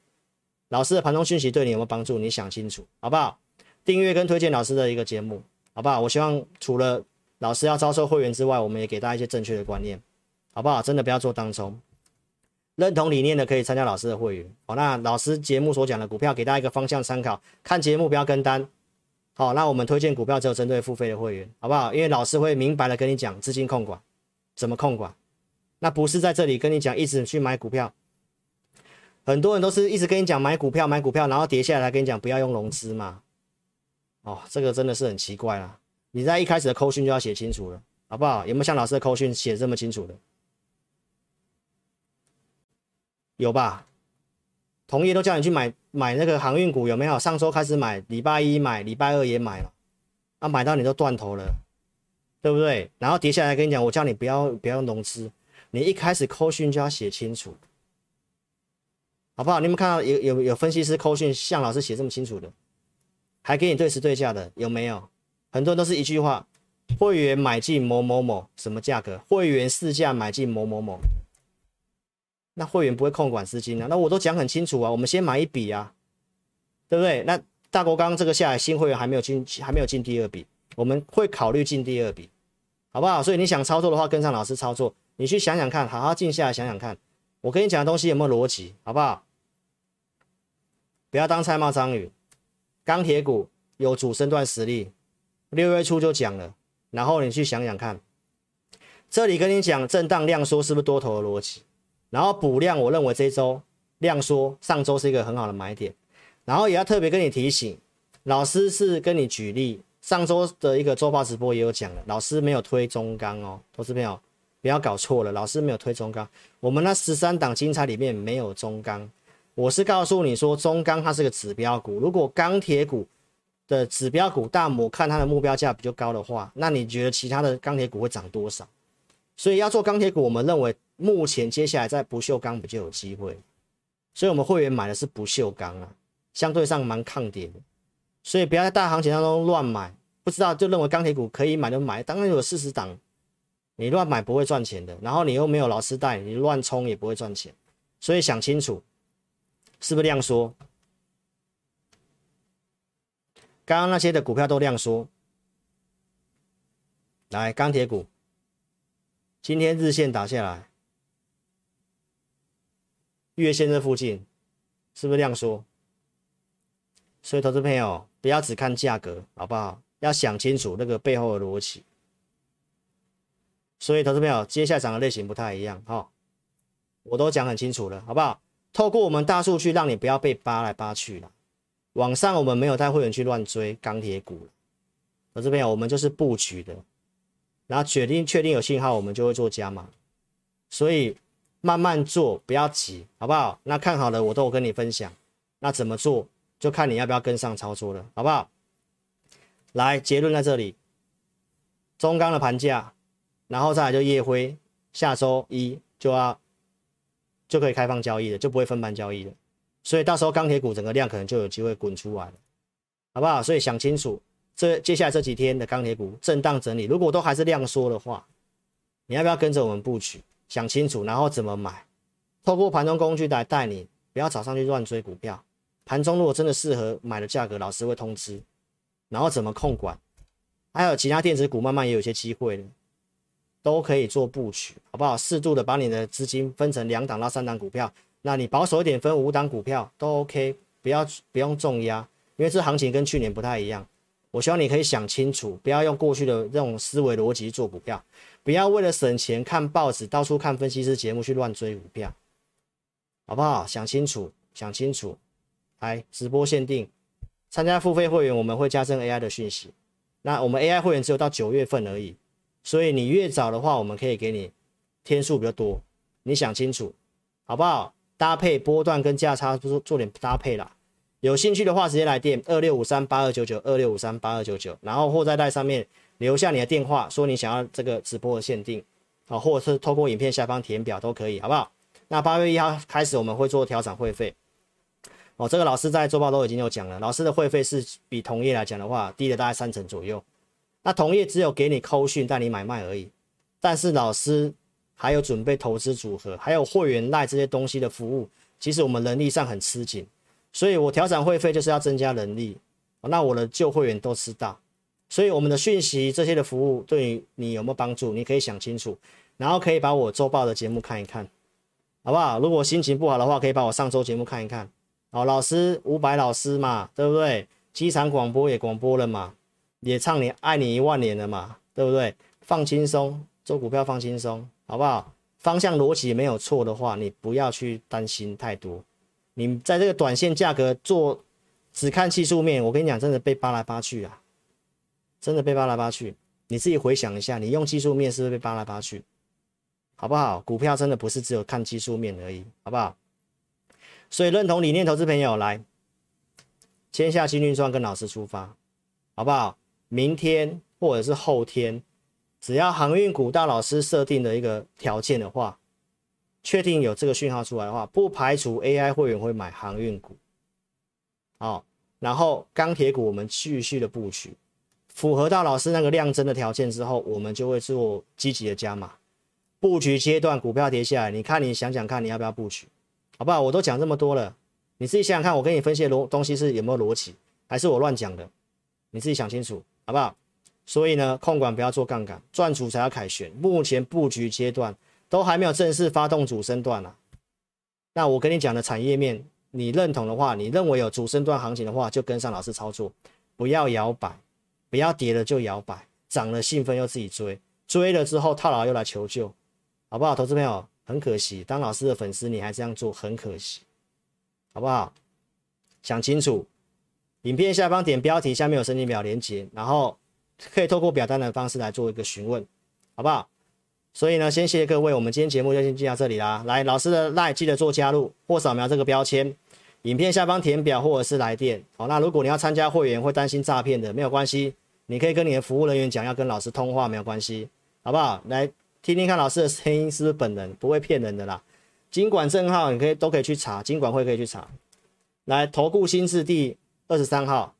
老师的盘中讯息对你有没有帮助？你想清楚，好不好？订阅跟推荐老师的一个节目，好不好？我希望除了老师要招收会员之外，我们也给大家一些正确的观念。好不好？真的不要做当冲，认同理念的可以参加老师的会员。好，那老师节目所讲的股票，给大家一个方向参考。看节目不要跟单。好，那我们推荐股票只有针对付费的会员，好不好？因为老师会明白的跟你讲资金控管怎么控管，那不是在这里跟你讲一直去买股票。很多人都是一直跟你讲买股票买股票，然后跌下来跟你讲不要用融资嘛。哦，这个真的是很奇怪啦。你在一开始的扣讯就要写清楚了，好不好？有没有像老师的扣讯写这么清楚的？有吧？同业都叫你去买买那个航运股，有没有？上周开始买，礼拜一买，礼拜二也买了，啊，买到你都断头了，对不对？然后跌下来跟你讲，我叫你不要不要融资，你一开始扣讯就要写清楚，好不好？你们看到有有有分析师扣讯向老师写这么清楚的，还给你对时对价的，有没有？很多人都是一句话，会员买进某某某什么价格，会员市价买进某某某。那会员不会控管资金啊？那我都讲很清楚啊，我们先买一笔啊，对不对？那大国刚刚这个下来，新会员还没有进，还没有进第二笔，我们会考虑进第二笔，好不好？所以你想操作的话，跟上老师操作，你去想想看，好好静下来想想看，我跟你讲的东西有没有逻辑，好不好？不要当菜猫章鱼，钢铁股有主升段实力，六月初就讲了，然后你去想想看，这里跟你讲震荡量缩是不是多头的逻辑？然后补量，我认为这周量缩，上周是一个很好的买点。然后也要特别跟你提醒，老师是跟你举例，上周的一个周报直播也有讲了，老师没有推中钢哦，投资朋友不要搞错了，老师没有推中钢，我们那十三档精彩里面没有中钢，我是告诉你说中钢它是个指标股，如果钢铁股的指标股大摩看它的目标价比较高的话，那你觉得其他的钢铁股会涨多少？所以要做钢铁股，我们认为。目前接下来在不锈钢比较有机会，所以我们会员买的是不锈钢啊，相对上蛮抗跌的，所以不要在大行情当中乱买，不知道就认为钢铁股可以买就买，当然有四十档，你乱买不会赚钱的，然后你又没有老师带，你乱冲也不会赚钱，所以想清楚，是不是量缩？刚刚那些的股票都量缩，来钢铁股，今天日线打下来。月线这附近是不是量缩？所以投资朋友不要只看价格，好不好？要想清楚那个背后的逻辑。所以投资朋友，接下来涨的类型不太一样，哈，我都讲很清楚了，好不好？透过我们大数据，让你不要被扒来扒去了。网上我们没有带会员去乱追钢铁股，投资朋友，我们就是布局的，然后决定确定有信号，我们就会做加码，所以。慢慢做，不要急，好不好？那看好了，我都有跟你分享。那怎么做，就看你要不要跟上操作了，好不好？来，结论在这里。中钢的盘价，然后再来就夜辉，下周一就要就可以开放交易了，就不会分盘交易了。所以到时候钢铁股整个量可能就有机会滚出来了，好不好？所以想清楚，这接下来这几天的钢铁股震荡整理，如果都还是量缩的话，你要不要跟着我们布局？想清楚，然后怎么买？透过盘中工具来带你，不要早上去乱追股票。盘中如果真的适合买的价格，老师会通知。然后怎么控管？还有其他电子股慢慢也有些机会了，都可以做布局，好不好？适度的把你的资金分成两档到三档股票，那你保守一点分五档股票都 OK，不要不用重压，因为这行情跟去年不太一样。我希望你可以想清楚，不要用过去的这种思维逻辑做股票，不要为了省钱看报纸，到处看分析师节目去乱追股票，好不好？想清楚，想清楚。来直播限定，参加付费会员我们会加赠 AI 的讯息。那我们 AI 会员只有到九月份而已，所以你越早的话，我们可以给你天数比较多。你想清楚，好不好？搭配波段跟价差，做做点搭配啦。有兴趣的话，直接来电二六五三八二九九二六五三八二九九，然后货在袋上面留下你的电话，说你想要这个直播的限定，啊，或者是透过影片下方填表都可以，好不好？那八月一号开始我们会做调整会费，哦，这个老师在周报都已经有讲了，老师的会费是比同业来讲的话低了大概三成左右，那同业只有给你扣讯带你买卖而已，但是老师还有准备投资组合，还有会员赖这些东西的服务，其实我们能力上很吃紧。所以我调整会费就是要增加人力，那我的旧会员都知道，所以我们的讯息这些的服务对你有没有帮助？你可以想清楚，然后可以把我周报的节目看一看，好不好？如果心情不好的话，可以把我上周节目看一看。哦，老师伍佰老师嘛，对不对？机场广播也广播了嘛，也唱你爱你一万年了嘛，对不对？放轻松，做股票放轻松，好不好？方向逻辑没有错的话，你不要去担心太多。你在这个短线价格做，只看技术面，我跟你讲，真的被扒来扒去啊，真的被扒来扒去。你自己回想一下，你用技术面是不是被扒来扒去？好不好？股票真的不是只有看技术面而已，好不好？所以认同理念投资朋友来，签下金运算跟老师出发，好不好？明天或者是后天，只要航运股大老师设定的一个条件的话。确定有这个讯号出来的话，不排除 AI 会员会买航运股，好，然后钢铁股我们继续的布局，符合到老师那个量增的条件之后，我们就会做积极的加码。布局阶段股票跌下来，你看你想想看你要不要布局，好不好？我都讲这么多了，你自己想想看，我跟你分析的逻东西是有没有逻辑，还是我乱讲的？你自己想清楚，好不好？所以呢，控管不要做杠杆，赚主才要凯旋。目前布局阶段。都还没有正式发动主升段啊，那我跟你讲的产业面，你认同的话，你认为有主升段行情的话，就跟上老师操作，不要摇摆，不要跌了就摇摆，涨了兴奋又自己追，追了之后套牢又来求救，好不好？投资朋友，很可惜，当老师的粉丝你还这样做，很可惜，好不好？想清楚，影片下方点标题，下面有申请表连接，然后可以透过表单的方式来做一个询问，好不好？所以呢，先谢谢各位，我们今天节目就先进到这里啦。来，老师的 lie 记得做加入或扫描这个标签，影片下方填表或者是来电。好，那如果你要参加会员会担心诈骗的，没有关系，你可以跟你的服务人员讲要跟老师通话，没有关系，好不好？来听听看老师的声音是不是本人，不会骗人的啦。金管证号你可以都可以去查，金管会可以去查。来，投顾新字第二十三号，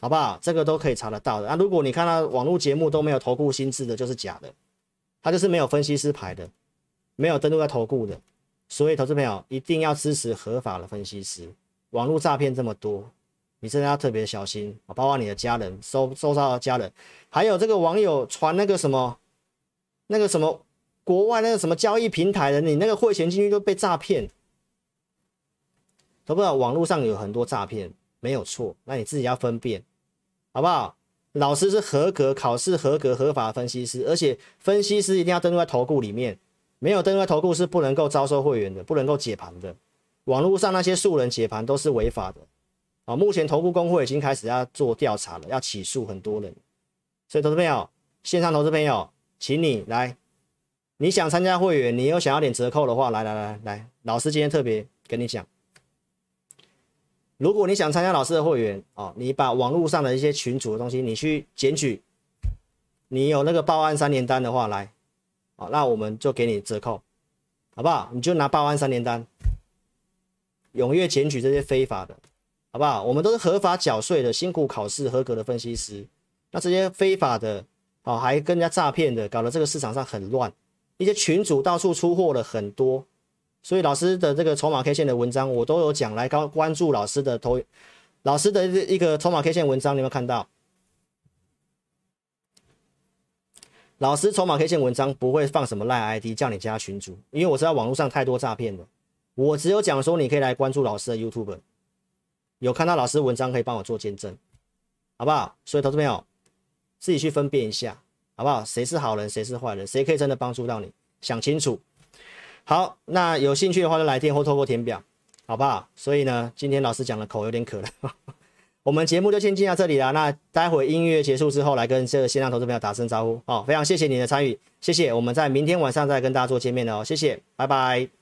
好不好？这个都可以查得到的。那、啊、如果你看到网络节目都没有投顾新字的，就是假的。他就是没有分析师牌的，没有登录在投顾的，所以投资朋友一定要支持合法的分析师。网络诈骗这么多，你真的要特别小心啊！包括你的家人、收收到的家人，还有这个网友传那个什么、那个什么国外那个什么交易平台的，你那个汇钱进去都被诈骗。投资朋友，网络上有很多诈骗，没有错，那你自己要分辨，好不好？老师是合格考试合格合法分析师，而且分析师一定要登录在投顾里面，没有登录在投顾是不能够招收会员的，不能够解盘的。网络上那些素人解盘都是违法的。啊，目前投顾工会已经开始要做调查了，要起诉很多人。所以投资朋友，线上投资朋友，请你来，你想参加会员，你又想要点折扣的话，来来来来，老师今天特别跟你讲。如果你想参加老师的会员哦，你把网络上的一些群组的东西，你去检举，你有那个报案三联单的话，来，哦，那我们就给你折扣，好不好？你就拿报案三联单，踊跃检举这些非法的，好不好？我们都是合法缴税的，辛苦考试合格的分析师，那这些非法的，哦，还跟人家诈骗的，搞得这个市场上很乱，一些群主到处出货了很多。所以老师的这个筹码 K 线的文章，我都有讲，来高关注老师的投，老师的一个筹码 K 线文章，你有没有看到？老师筹码 K 线文章不会放什么赖 ID 叫你加群组，因为我知道网络上太多诈骗了，我只有讲说你可以来关注老师的 YouTube，有看到老师文章可以帮我做见证，好不好？所以投资朋友自己去分辨一下，好不好？谁是好人，谁是坏人，谁可以真的帮助到你，想清楚。好，那有兴趣的话就来电或透过填表，好不好？所以呢，今天老师讲的口有点渴了，我们节目就先进到这里了。那待会音乐结束之后，来跟这个线上投资朋友打声招呼。好，非常谢谢你的参与，谢谢。我们在明天晚上再跟大家做见面哦，谢谢，拜拜。